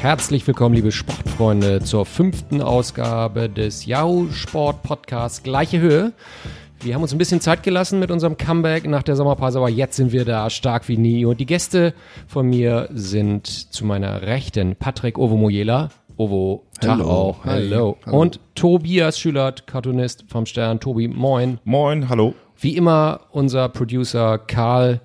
Herzlich willkommen, liebe Sportfreunde, zur fünften Ausgabe des Yahoo Sport Podcasts Gleiche Höhe. Wir haben uns ein bisschen Zeit gelassen mit unserem Comeback nach der Sommerpause, aber jetzt sind wir da stark wie nie. Und die Gäste von mir sind zu meiner Rechten Patrick Ovomoyela. Ovo, Tag Hello. auch. Hi. Hallo. Hallo. Und Tobias Schülert, Cartoonist vom Stern. Tobi, moin. Moin, hallo. Wie immer unser Producer Karl,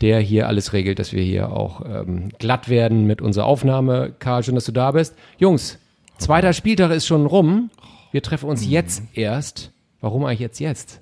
der hier alles regelt, dass wir hier auch ähm, glatt werden mit unserer Aufnahme. Karl, schön, dass du da bist. Jungs, zweiter Spieltag ist schon rum. Wir treffen uns jetzt erst. Warum eigentlich jetzt jetzt?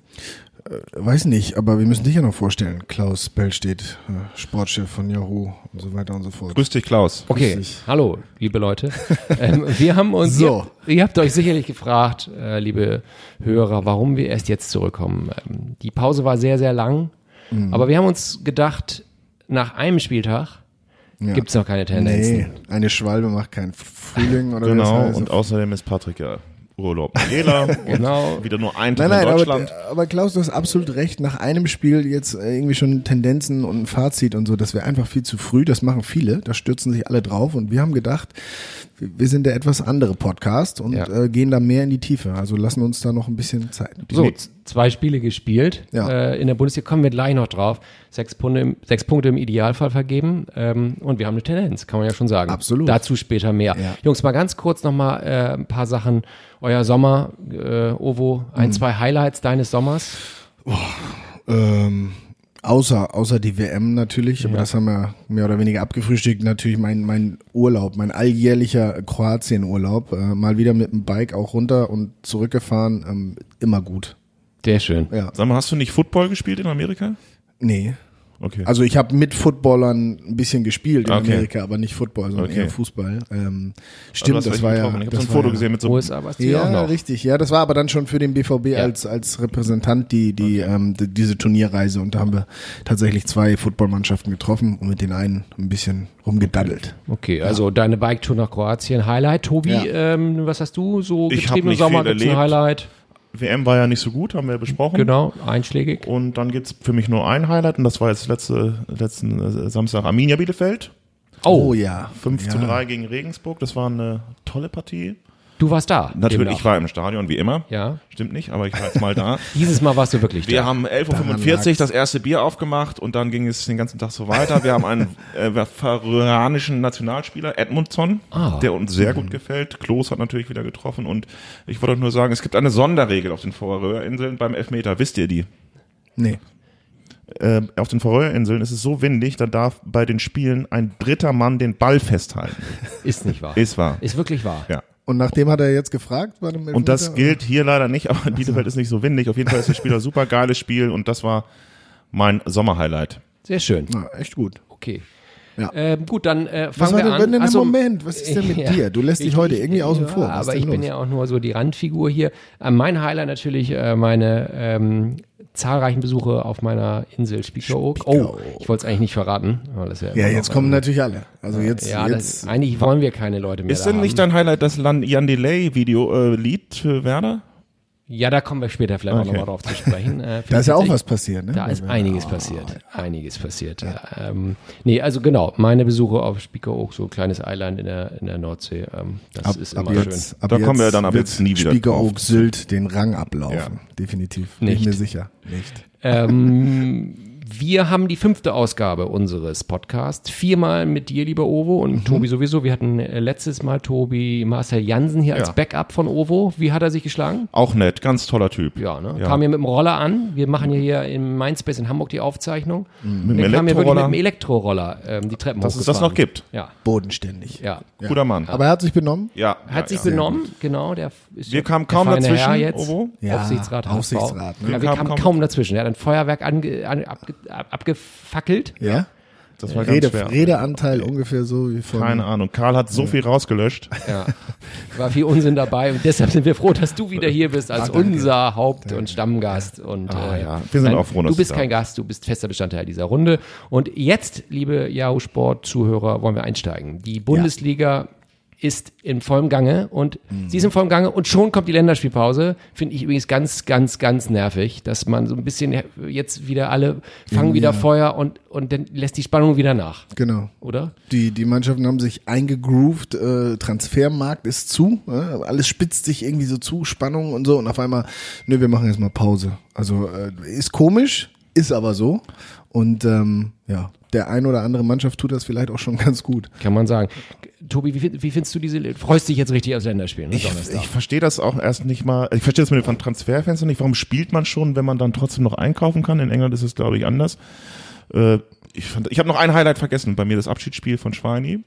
Weiß nicht, aber wir müssen dich ja noch vorstellen. Klaus Bellstedt, äh, Sportchef von Yahoo und so weiter und so fort. Grüß dich, Klaus. Okay, Richtig. hallo, liebe Leute. ähm, wir haben uns, So. ihr, ihr habt euch sicherlich gefragt, äh, liebe Hörer, warum wir erst jetzt zurückkommen. Ähm, die Pause war sehr, sehr lang, Mhm. aber wir haben uns gedacht, nach einem Spieltag Ja. gibt's noch keine Tendenzen. Nee, eine Schwalbe macht keinen Frühling oder wie das Genau, heißt. und außerdem ist Patrick ja Urlaub. Jela, Genau. wieder nur ein Nein, Tag nein, in aber, Deutschland. aber Klaus, du hast absolut recht. Nach einem Spiel jetzt äh, irgendwie schon Tendenzen und ein Fazit und so, das wäre einfach viel zu früh. Das machen viele, da stürzen sich alle drauf. Und wir haben gedacht, wir sind der etwas andere Podcast und Ja. äh, gehen da mehr in die Tiefe. Also lassen uns da noch ein bisschen Zeit. So, z- zwei Spiele gespielt. Ja. Äh, in der Bundesliga kommen wir gleich noch drauf. Sechs Punkte im, sechs Punkte im Idealfall vergeben. Ähm, und wir haben eine Tendenz, kann man ja schon sagen. Absolut. Dazu später mehr. Ja. Jungs, mal ganz kurz nochmal äh, ein paar Sachen. Euer Sommer, äh, Ovo, ein, zwei Highlights deines Sommers. Ähm, außer, außer die WM natürlich, aber das haben wir mehr oder weniger abgefrühstückt. Natürlich mein, mein Urlaub, mein alljährlicher Kroatien-Urlaub. Äh, mal wieder mit dem Bike auch runter und zurückgefahren. Ähm, immer gut. Sehr schön. Ja. Sag mal, hast du nicht Football gespielt in Amerika? Nee. Okay. Also ich habe mit Footballern ein bisschen gespielt in Okay. Amerika, aber nicht Football, sondern Okay. eher Fußball. Ähm, Also stimmt, das war ja. Ich habe das so ein Foto ja, gesehen mit so USA du ja auch Ja, noch. richtig. Ja, das war aber dann schon für den BVB Ja. als als Repräsentant die die ähm, die, diese Turnierreise und da haben wir tatsächlich zwei Footballmannschaften getroffen und mit den einen ein bisschen rumgedaddelt. Okay, also deine Bike-Tour nach Kroatien, Highlight. Tobi, Ja. ähm, was hast du so getrieben im Sommer? ein. Highlight? WM war ja nicht so gut, haben wir besprochen. Genau, einschlägig. Und dann gibt's für mich nur ein Highlight und das war jetzt letzte, letzten äh, Samstag Arminia Bielefeld. Oh, ja. 5 ja. zu 3 gegen Regensburg. Das war eine tolle Partie. Du warst da. Natürlich, demnach. ich war im Stadion, wie immer. Ja. Stimmt nicht, aber ich war jetzt mal da. Dieses Mal warst du wirklich Wir da. haben 11.45 Uhr das erste Bier aufgemacht und dann ging es den ganzen Tag so weiter. Wir haben einen äh, peruanischen Nationalspieler, Edmundson, Ah. der uns sehr gut gefällt. Klos hat natürlich wieder getroffen und ich wollte nur sagen, es gibt eine Sonderregel auf den Färöerinseln beim Elfmeter. Wisst ihr die? Nee. Äh, auf den Färöerinseln ist es so windig, da darf bei den Spielen ein dritter Mann den Ball festhalten. Ist nicht wahr. Ist wahr. Ist wirklich wahr. Ja. Und nachdem hat er jetzt gefragt bei dem Und das gilt hier leider nicht, aber in Bielefeld ist nicht so windig. Auf jeden Fall ist das Spiel ein super geiles Spiel und das war mein Sommerhighlight. Sehr schön. Na, echt gut. Okay. Ja. Ähm, gut, dann äh, Was fangen war wir denn, an. wenn denn Ach im so, Moment? Was ist denn mit Ja. dir? Du lässt dich Ich- heute ich- irgendwie außen ja, vor. Was ist Aber denn ich bin los? ja auch nur so die Randfigur hier. Äh, mein Highlight natürlich äh, meine ähm, zahlreichen Besuche auf meiner Insel Spiekeroog. Oh, ich wollte es eigentlich nicht verraten. aber das ist ja, Ja, jetzt kommen natürlich alle. Also jetzt, Ja, jetzt das, eigentlich wollen wir keine Leute mehr Ist da denn nicht dein Highlight das Lan- Jan Delay Video äh, Lied für Werder? Ja, da kommen wir später vielleicht auch Okay. nochmal drauf zu sprechen. Äh, da ist ja auch was passiert, ne? Da ist wir- einiges passiert. Einiges passiert. Ähm, nee, also genau, meine Besuche auf Spiekeroog, so ein kleines Island in der, in der Nordsee, ähm, das ab, ist ab immer jetzt, schön. ab Da kommen wir dann ab wird jetzt nie wieder Spiekeroog. Sylt den Rang ablaufen. Ja. Definitiv. Bin Nicht. ich mir sicher. Nicht. Ähm, wir haben die fünfte Ausgabe unseres Podcasts. Viermal mit dir, lieber Ovo, und Mhm. Tobi sowieso. Wir hatten äh, letztes Mal Tobi Marcel Jansen hier als Ja. Backup von Ovo. Wie hat er sich geschlagen? Auch nett, ganz toller Typ. Ja, ne? Ja. Kam hier mit dem Roller an. Wir machen hier, hier im Mindspace in Hamburg die Aufzeichnung. Mit Der dem kam hier wirklich mit dem Elektroroller ähm, die Treppen dass es das noch gibt. Ja, Bodenständig. ja. Guter Mann. Aber er hat sich benommen? ja, Er hat ja, sich ja. benommen, genau. Der ist Wir ja kamen der kaum dazwischen, Herr jetzt. Ovo. Ja, Aufsichtsrat. Aufsichtsrat, ne? Ja, wir Wir kamen kaum, kaum- dazwischen. Er hat ein Feuerwerk ange, an, abge, ab, abgefackelt. Ja? Das war ganz Rede, schwer. Redeanteil ungefähr so wie von. Keine Ahnung. Karl hat so viel rausgelöscht. Ja. War viel Unsinn dabei und deshalb sind wir froh, dass du wieder hier bist als Ah, unser Haupt- und Stammgast. Und, Ah, äh, ja. Wir sind nein, auch froh, dass Du bist du da kein Gast, du bist fester Bestandteil dieser Runde. Und jetzt, liebe Yahoo Sport-Zuhörer, wollen wir einsteigen. Die Bundesliga ist in vollem Gange und Mhm. sie ist in vollem Gange und schon kommt die Länderspielpause. Finde ich übrigens ganz, ganz, ganz nervig, dass man so ein bisschen jetzt wieder alle fangen wieder Feuer und, und dann lässt die Spannung wieder nach, Genau. oder? Die, die Mannschaften haben sich eingegroovt, äh, Transfermarkt ist zu, äh, alles spitzt sich irgendwie so zu, Spannung und so und auf einmal, nö, wir machen jetzt mal Pause. Also äh, ist komisch, ist aber so und ähm, ja, der ein oder andere Mannschaft tut das vielleicht auch schon ganz gut. Kann man sagen. Tobi, wie, wie findest du diese, freust dich jetzt richtig aufs Länderspiel, ne? Ich, ich verstehe das auch erst nicht mal. Ich verstehe das mit den Transferfenstern nicht. Warum spielt man schon, wenn man dann trotzdem noch einkaufen kann? In England ist es, glaube ich, anders. Äh, ich fand, ich habe noch ein Highlight vergessen. Bei mir das Abschiedsspiel von Schweini.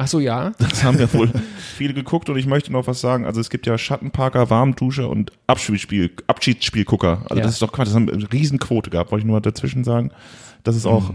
Ach so, ja. Das haben ja wohl viele geguckt und ich möchte noch was sagen. Also es gibt ja Schattenparker, Warmduscher und Abschiedsspiel, Abschiedsspielgucker. Also Ja. das ist doch Quatsch. Das haben eine Riesenquote gehabt. Wollte ich nur mal dazwischen sagen. Das ist auch.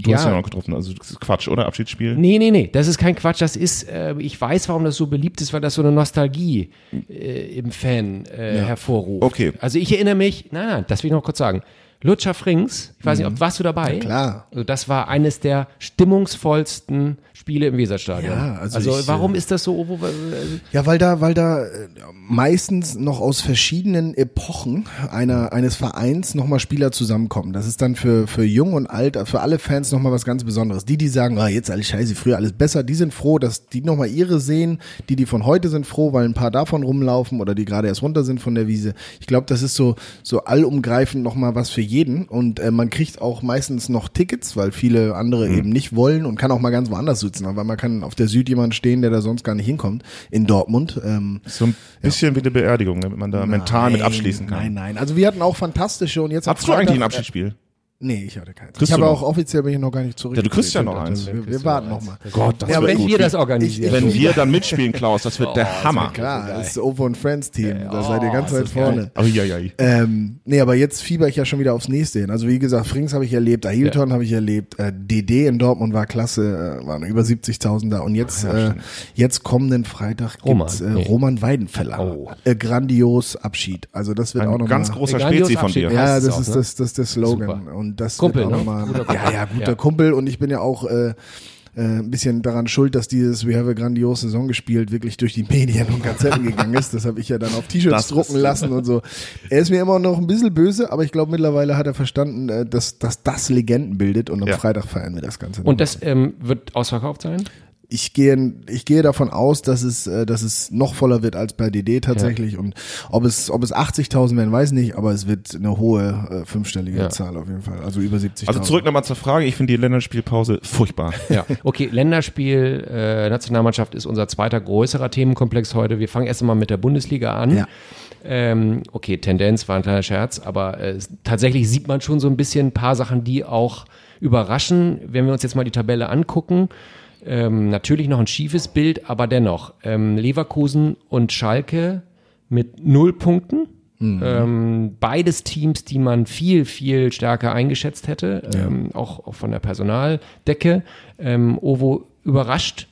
Du hast Ja. ja noch getroffen. Also das ist Quatsch, oder? Abschiedsspiel. Nee, nee, nee, das ist kein Quatsch. Das ist, äh, ich weiß, warum das so beliebt ist, weil das so eine Nostalgie äh, im Fan äh, hervorruft. Okay. Also ich erinnere mich, nein, nein, das will ich noch kurz sagen. Lutscher Frings, ich weiß nicht, ob warst du dabei? Mhm. klar. Also das war eines der stimmungsvollsten Spiele im Weserstadion. Ja, also ich, warum äh, ist das so? Äh, Ja, weil da, weil da äh, meistens noch aus verschiedenen Epochen einer, eines Vereins nochmal Spieler zusammenkommen. Das ist dann für, für jung und alt, für alle Fans nochmal was ganz Besonderes. Die, die sagen, ah, jetzt alles scheiße, früher alles besser, die sind froh, dass die nochmal ihre sehen. Die, die von heute sind froh, weil ein paar davon rumlaufen oder die gerade erst runter sind von der Wiese. Ich glaube, das ist so, so allumgreifend nochmal was für jeden und äh, man kriegt auch meistens noch Tickets, weil viele andere eben nicht wollen und kann auch mal ganz woanders sitzen, weil man kann auf der Süd jemand stehen, der da sonst gar nicht hinkommt, in Dortmund. Ähm, So ein bisschen wie eine Beerdigung, damit man da mental mit nein, abschließen kann. Nein, nein. Also wir hatten auch fantastische und jetzt Hattest du eigentlich ein Freitag- Abschiedsspiel? Nee, ich hatte keins. Kriegst ich habe auch offiziell bin ich noch gar nicht zurück. Ja, du kriegst ja noch eins. Wir, wir warten noch mal. Gott, das Ja, wird wenn gut. wir das organisieren. Wenn wir dann mitspielen, Klaus, das wird der Hammer. Klar, das ist Over and Friends Team. da seid ihr ganz Oh, weit ist das vorne. Uiuiui. Ähm, nee, aber jetzt fieber ich ja schon wieder aufs nächste hin. Also wie gesagt, Frings habe ich erlebt, Ailton habe ich erlebt, äh, DD in Dortmund war klasse, äh, waren über 70.000 da und jetzt äh, jetzt kommenden Freitag Roman, gibt's äh, nee. Roman Weidenfeller. Oh. Äh, grandios Abschied. Also das wird auch Ein noch ganz mal, großer Spezi von dir. Ja, das auch, ist ne? das, das ist der Slogan. Und das Kumpel, wird auch ne? noch mal, Guter Kumpel. Ja, ja, guter Ja. Kumpel. Und ich bin ja auch äh, äh, ein bisschen daran schuld, dass dieses We have a grandiose Saison gespielt wirklich durch die Medien und Gazetten gegangen ist. Das habe ich ja dann auf T-Shirts drucken lassen und so. Er ist mir immer noch ein bisschen böse, aber ich glaube mittlerweile hat er verstanden, äh, dass, dass das Legenden bildet und am Ja. Freitag feiern wir das Ganze. Und das ähm, wird ausverkauft sein? Ich gehe, ich gehe davon aus, dass es, äh, dass es noch voller wird als bei DD tatsächlich. Und ob es, ob es 80.000 werden, weiß nicht, aber es wird eine hohe äh, fünfstellige Ja. Zahl auf jeden Fall. Also über 70.000. Also zurück nochmal zur Frage. Ich finde die Länderspielpause furchtbar. Ja, okay, Länderspiel, äh, Nationalmannschaft ist unser zweiter größerer Themenkomplex heute. Wir fangen erst einmal mit der Bundesliga an. Ja. Ähm, okay, Tendenz war ein kleiner Scherz, aber äh, tatsächlich sieht man schon so ein bisschen ein paar Sachen, die auch überraschen. Wenn wir uns jetzt mal die Tabelle angucken, ähm, natürlich noch ein schiefes Bild, aber dennoch, ähm, Leverkusen und Schalke mit null Punkten. Ähm, beides Teams, die man viel, viel stärker eingeschätzt hätte, ähm, auch, auch von der Personaldecke. Ähm, Ovo überrascht.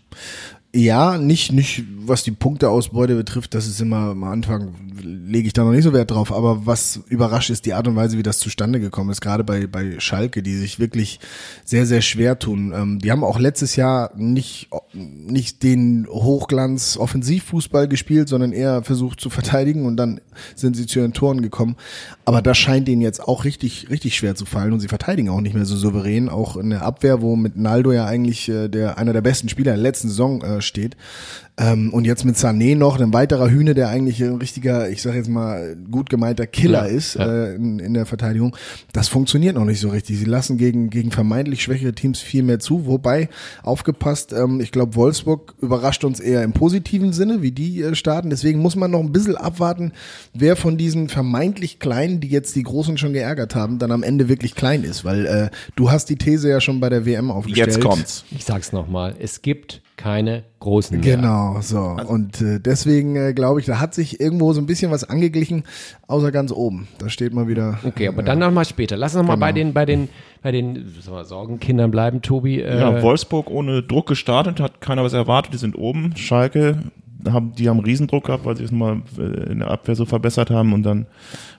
Ja, nicht, nicht, was die Punkteausbeute betrifft, das ist immer am Anfang, lege ich da noch nicht so Wert drauf, aber was überrascht ist die Art und Weise, wie das zustande gekommen ist, gerade bei, bei Schalke, die sich wirklich sehr, sehr schwer tun. Ähm, die haben auch letztes Jahr nicht, nicht den Hochglanz-Offensivfußball gespielt, sondern eher versucht zu verteidigen und dann sind sie zu ihren Toren gekommen. Aber das scheint ihnen jetzt auch richtig, richtig schwer zu fallen und sie verteidigen auch nicht mehr so souverän, auch in der Abwehr, wo mit Naldo ja eigentlich äh, der, einer der besten Spieler der letzten Saison äh, steht. Ähm, und jetzt mit Sané noch, ein weiterer Hühne, der eigentlich ein richtiger, ich sag jetzt mal, gut gemeinter Killer Ja, ist ja. Äh, in, in der Verteidigung. Das funktioniert noch nicht so richtig. Sie lassen gegen, gegen vermeintlich schwächere Teams viel mehr zu. Wobei, aufgepasst, ähm, ich glaube, Wolfsburg überrascht uns eher im positiven Sinne, wie die äh, starten. Deswegen muss man noch ein bisschen abwarten, wer von diesen vermeintlich Kleinen, die jetzt die Großen schon geärgert haben, dann am Ende wirklich klein ist. Weil äh, du hast die These ja schon bei der WM aufgestellt. Jetzt kommt's. Ich sag's nochmal, es gibt keine großen mehr. Genau, so. Und äh, deswegen äh, glaube ich, da hat sich irgendwo so ein bisschen was angeglichen, außer ganz oben. Da steht mal wieder. Okay, aber dann nochmal später. Lass uns nochmal Genau. bei den, bei den, bei den wir, Sorgenkindern bleiben, Tobi. Äh, Ja, Wolfsburg ohne Druck gestartet, hat keiner was erwartet, die sind oben. Schalke haben, die haben Riesendruck gehabt, weil sie es mal äh, in der Abwehr so verbessert haben und dann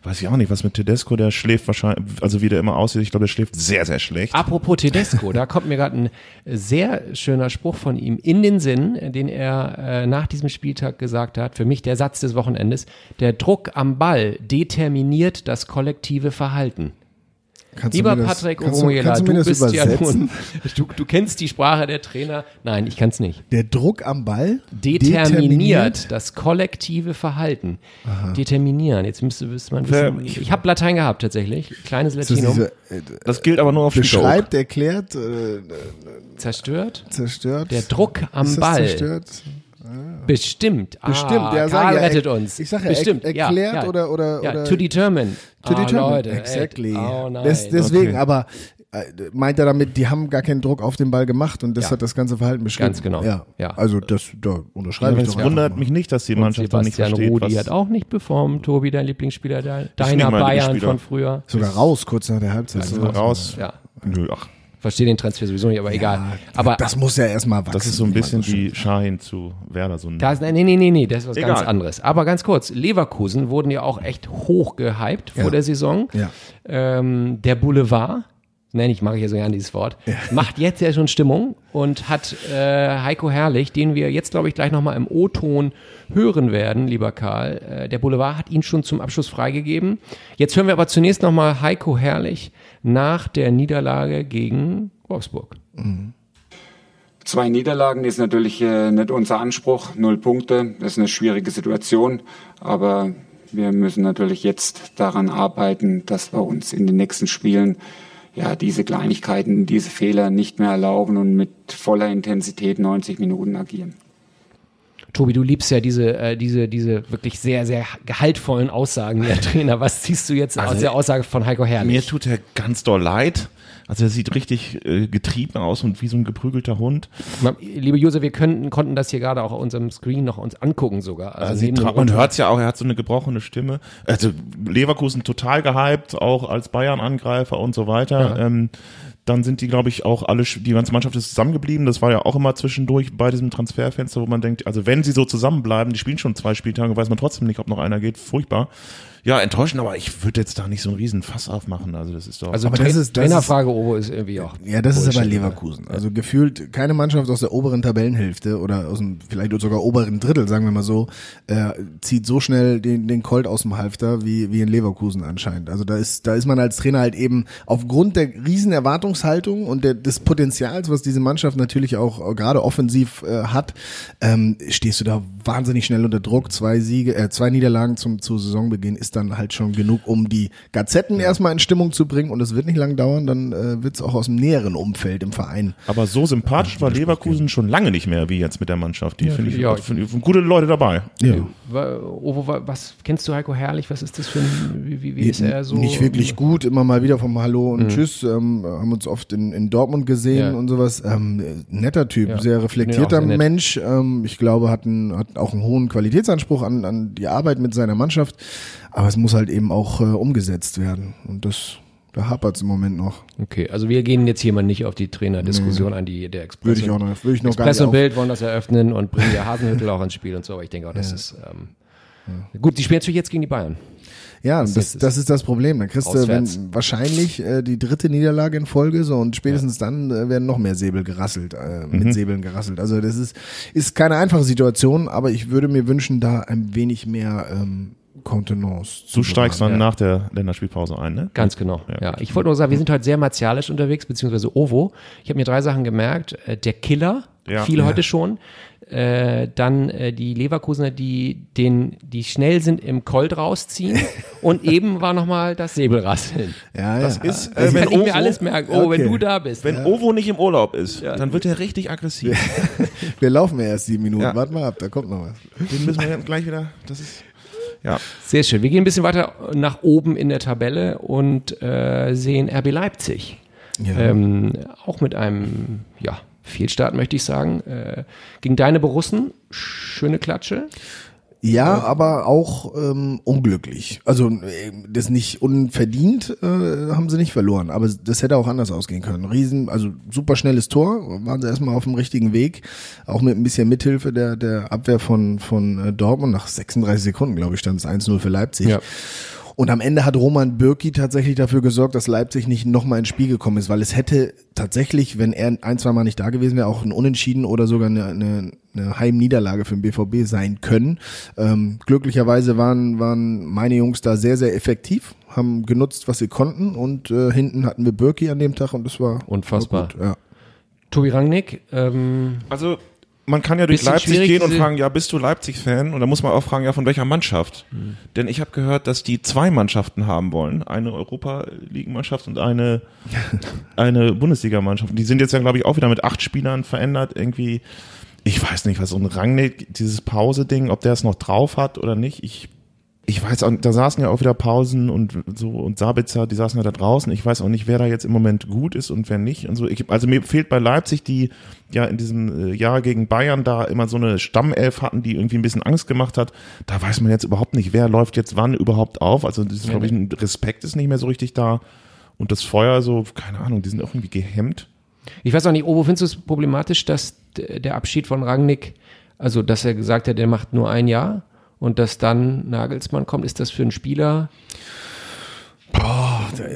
weiß ich auch nicht, was mit Tedesco, der schläft wahrscheinlich, also wie der immer aussieht, ich glaube, der schläft sehr, sehr schlecht. Apropos Tedesco, da kommt mir gerade ein sehr schöner Spruch von ihm in den Sinn, den er äh, nach diesem Spieltag gesagt hat. Für mich der Satz des Wochenendes. Der Druck am Ball determiniert das kollektive Verhalten. Kannst Lieber das, Patrick kannst du, du du, das bist ja nun, du, du kennst die Sprache der Trainer. Nein, ich kann es nicht. Der Druck am Ball Determiniert, das kollektive Verhalten. Determinieren. Jetzt müsste, müsste man wissen. Ich, ich habe Latein gehabt tatsächlich. Kleines das Latinum. diese, äh, Das gilt aber nur auf beschreibt, erklärt, äh, Zerstört. zerstört. Der Druck am ist das Ball. Zerstört? Bestimmt. Bestimmt, ah, ja, Karl ja, rettet er- uns. ich sag ja, Bestimmt. er- ja, erklärt ja. oder- oder- ja, oder- to determine. To ah, determine. Leute, exactly. Oh nein. Des, deswegen, Okay. aber äh, meint er damit, die haben gar keinen Druck auf den Ball gemacht und das Ja. hat das ganze Verhalten beschrieben. Ganz genau. Ja. Ja. Also das, da unterschreibe ich Es doch wundert einfach mal. mich nicht, dass die Und Mannschaft da nicht versteht, Rudi was hat auch nicht performt. Tobi, dein Lieblingsspieler deiner Bayern von früher. Sogar raus, kurz nach der Halbzeit. Also Sowas. raus. Ja. Nö, ach, Verstehe den Transfer sowieso nicht, aber egal. Aber das muss ja erstmal wachsen. das ist so ein bisschen schön wie Schein zu Werder. So ein Da ist, nee, nee, nee, nee, das ist was Egal. ganz anderes. Aber ganz kurz, Leverkusen wurden ja auch echt hoch gehypt vor Ja. der Saison. Ja. Ähm, der Boulevard, nenne ich, mache ich ja so gerne dieses Wort, macht jetzt ja schon Stimmung und hat äh, Heiko Herrlich, den wir jetzt, glaube ich, gleich nochmal im O-Ton hören werden, lieber Karl. Äh, der Boulevard hat ihn schon zum Abschluss freigegeben. Jetzt hören wir aber zunächst nochmal Heiko Herrlich nach der Niederlage gegen Wolfsburg. Zwei Niederlagen ist natürlich äh, nicht unser Anspruch. Null Punkte, das ist eine schwierige Situation. Aber wir müssen natürlich jetzt daran arbeiten, dass wir uns in den nächsten Spielen ja diese Kleinigkeiten, diese Fehler nicht mehr erlauben und mit voller Intensität 90 Minuten agieren. Tobi, du liebst ja diese, äh, diese, diese wirklich sehr, sehr gehaltvollen Aussagen der Trainer. Was ziehst du jetzt aus der Aussage von Heiko Mir Herrlich? tut er ganz doll leid. Also er sieht richtig äh, getrieben aus und wie so ein geprügelter Hund. Liebe User, wir könnten, konnten das hier gerade auch auf unserem Screen noch uns angucken sogar. Also Also man hört es ja auch, er hat so eine gebrochene Stimme. Also Leverkusen total gehypt, auch als Bayern-Angreifer und so weiter. Ähm, dann sind die, glaube ich, auch alle, die ganze Mannschaft ist zusammengeblieben. Das war ja auch immer zwischendurch bei diesem Transferfenster, wo man denkt, also wenn sie so zusammenbleiben, die spielen schon zwei Spieltage, weiß man trotzdem nicht, ob noch einer geht. Furchtbar. Ja, enttäuschend, aber ich würde jetzt da nicht so einen riesen Fass aufmachen. Also das ist doch. Also Aber das ist- das Trainerfrage Ovo ist irgendwie auch. Ja, das ist aber. Leverkusen. Also gefühlt keine Mannschaft aus der oberen Tabellenhälfte oder aus dem vielleicht sogar oberen Drittel, sagen wir mal so, äh, zieht so schnell den, den Colt aus dem Halfter wie, wie in Leverkusen anscheinend. Also da ist, da ist man als Trainer halt eben aufgrund der riesen Erwartungshaltung und der, des Potenzials, was diese Mannschaft natürlich auch äh, gerade offensiv äh, hat, ähm, stehst du da wahnsinnig schnell unter Druck. Zwei Siege, äh, zwei Niederlagen zum, zu Saisonbeginn ist dann halt schon genug, um die Gazetten erstmal in Stimmung zu bringen und es wird nicht lang dauern, dann äh, wird es auch aus dem näheren Umfeld im Verein. aber so sympathisch war Leverkusen schon lange nicht mehr wie jetzt mit der Mannschaft. Die finde ich, ja. finde ich, gute Leute dabei. Ja. Wa- Ovo, wa- was kennst du Heiko Herrlich? Was ist das für ein, wie, wie, wie ist er so? Nicht wirklich gut, immer mal wieder vom Hallo und Tschüss, ähm, haben uns oft in, in Dortmund gesehen Ja. und sowas. Ähm, äh, netter Typ, Ja. sehr reflektierter sehr. Mensch. Ähm, ich glaube, hat, einen, hat auch einen hohen Qualitätsanspruch an, an die Arbeit mit seiner Mannschaft. Aber es muss halt eben auch äh, umgesetzt werden. Und das, da hapert es im Moment noch. Okay, also wir gehen jetzt hier mal nicht auf die Trainerdiskussion an, die der Express. Würde ich auch noch, würde ich noch gar Express und Bild wollen das eröffnen und bringen ja Hasenhüttel auch ins Spiel und so, aber ich denke auch, das ist ähm, gut. Die spielen natürlich jetzt gegen die Bayern. Ja, das, das ist das Problem. Dann kriegst du wenn, wahrscheinlich äh, die dritte Niederlage in Folge so und spätestens dann äh, werden noch mehr Säbel gerasselt, äh, Mhm. mit Säbeln gerasselt. Also das ist, ist keine einfache Situation, aber ich würde mir wünschen, da ein wenig mehr ähm, Kontenance Du steigst dann Ja. nach der Länderspielpause ein, ne? Ganz genau. Ja, Ja. ich wollte nur sagen, wir sind heute sehr martialisch unterwegs, beziehungsweise Ovo. Ich habe mir drei Sachen gemerkt. Äh, Der Killer, Ja. viel Ja. heute schon. Äh, dann äh, die Leverkusener, die den, die schnell sind im Colt rausziehen. und eben war nochmal das Säbelrasseln. Ja, Das ja. ist, Das äh, wenn kann ich mir Ovo- alles merken. Oh, wenn Okay. du da bist. Wenn Ovo nicht im Urlaub ist, dann wird er richtig aggressiv. Wir laufen ja erst sieben Minuten. Ja. Warte mal ab, da kommt noch was. Den müssen wir gleich wieder. Das ist. Ja. Sehr schön. Wir gehen ein bisschen weiter nach oben in der Tabelle und äh, sehen RB Leipzig. Ja. Ähm, auch mit einem, ja, Fehlstart möchte ich sagen. Äh, gegen deine Borussen, schöne Klatsche. Ja, aber auch ähm, unglücklich. Also äh, das nicht unverdient äh, haben sie nicht verloren, aber das hätte auch anders ausgehen können. Riesen, also super schnelles Tor, waren sie erstmal auf dem richtigen Weg, auch mit ein bisschen Mithilfe der der Abwehr von von äh, Dortmund nach 36 Sekunden, glaube ich, stand es 1-0 für Leipzig. Ja. Und am Ende hat Roman Bürki tatsächlich dafür gesorgt, dass Leipzig nicht nochmal ins Spiel gekommen ist, weil es hätte tatsächlich, wenn er ein, zwei Mal nicht da gewesen wäre, auch ein Unentschieden oder sogar eine, eine, eine Heimniederlage für den BVB sein können. Ähm, glücklicherweise waren, waren meine Jungs da sehr, sehr effektiv, haben genutzt, was sie konnten und äh, hinten hatten wir Bürki an dem Tag und das war Unfassbar. War gut, ja. Tobi Rangnick, ähm, Also man kann ja durch Leipzig gehen und fragen, ja, bist du Leipzig-Fan? Und da muss man auch fragen, ja, von welcher Mannschaft? Denn ich habe gehört, dass die zwei Mannschaften haben wollen. Eine Europa-Ligen-Mannschaft und eine, eine Bundesliga-Mannschaft. Die sind jetzt ja, glaube ich, auch wieder mit acht Spielern verändert. Irgendwie, ich weiß nicht, was so ein Rangnick, dieses Pause-Ding, ob der es noch drauf hat oder nicht. Ich ich weiß auch, da saßen ja auch wieder Pausen und so und Sabitzer, die saßen ja da draußen. Ich weiß auch nicht, wer da jetzt im Moment gut ist und wer nicht und so. Ich, also mir fehlt bei Leipzig, die ja in diesem äh, Jahr gegen Bayern da immer so eine Stammelf hatten, die irgendwie ein bisschen Angst gemacht hat. Da weiß man jetzt überhaupt nicht, wer läuft jetzt wann überhaupt auf. Also das ist, glaube ich, ein Respekt ist nicht mehr so richtig da. Und das Feuer so, keine Ahnung, die sind auch irgendwie gehemmt. ich weiß auch nicht, Obo, findest du es problematisch, dass der Abschied von Rangnick, also dass er gesagt hat, er macht nur ein Jahr und dass dann Nagelsmann kommt, ist das für einen Spieler?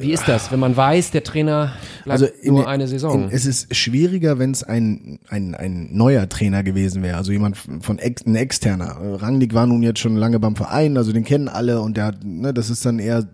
Wie ist das, wenn man weiß, der Trainer bleibt Also in nur eine Saison? In, es ist schwieriger, wenn es ein, ein, ein neuer Trainer gewesen wäre, also jemand von ex, ein externer. Rangnick war nun jetzt schon lange beim Verein, also den kennen alle und der hat, ne, das ist dann eher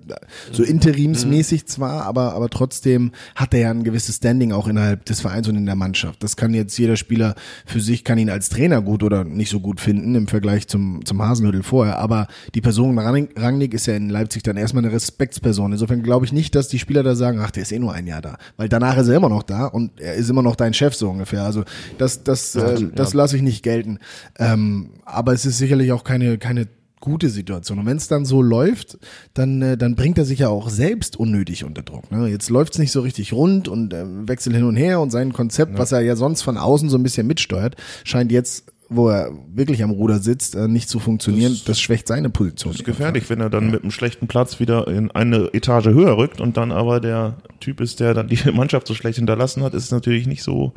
so interimsmäßig zwar, aber aber trotzdem hat er ja ein gewisses Standing auch innerhalb des Vereins und in der Mannschaft. Das kann jetzt jeder Spieler für sich kann ihn als Trainer gut oder nicht so gut finden im Vergleich zum zum Hasenhüttel vorher, aber die Person Rangnick, Rangnick ist ja in Leipzig dann erstmal eine Respektsperson. Insofern glaube ich nicht, dass die Spieler da sagen, ach, der ist eh nur ein Jahr da, weil danach ist er immer noch da und er ist immer noch dein Chef so ungefähr. Also das, das, äh, das lasse ich nicht gelten. Ähm, aber es ist sicherlich auch keine, keine gute Situation. Und wenn es dann so läuft, dann, äh, dann bringt er sich ja auch selbst unnötig unter Druck. Ne? Jetzt läuft es nicht so richtig rund und äh, wechselt hin und her und sein Konzept, was er ja sonst von außen so ein bisschen mitsteuert, scheint jetzt wo er wirklich am Ruder sitzt, äh, nicht zu funktionieren, das, schwächt seine Position. Das ist gefährlich, wenn er dann mit einem schlechten Platz wieder in eine Etage höher rückt und dann aber der Typ ist, der dann die Mannschaft so schlecht hinterlassen hat, ist es natürlich nicht so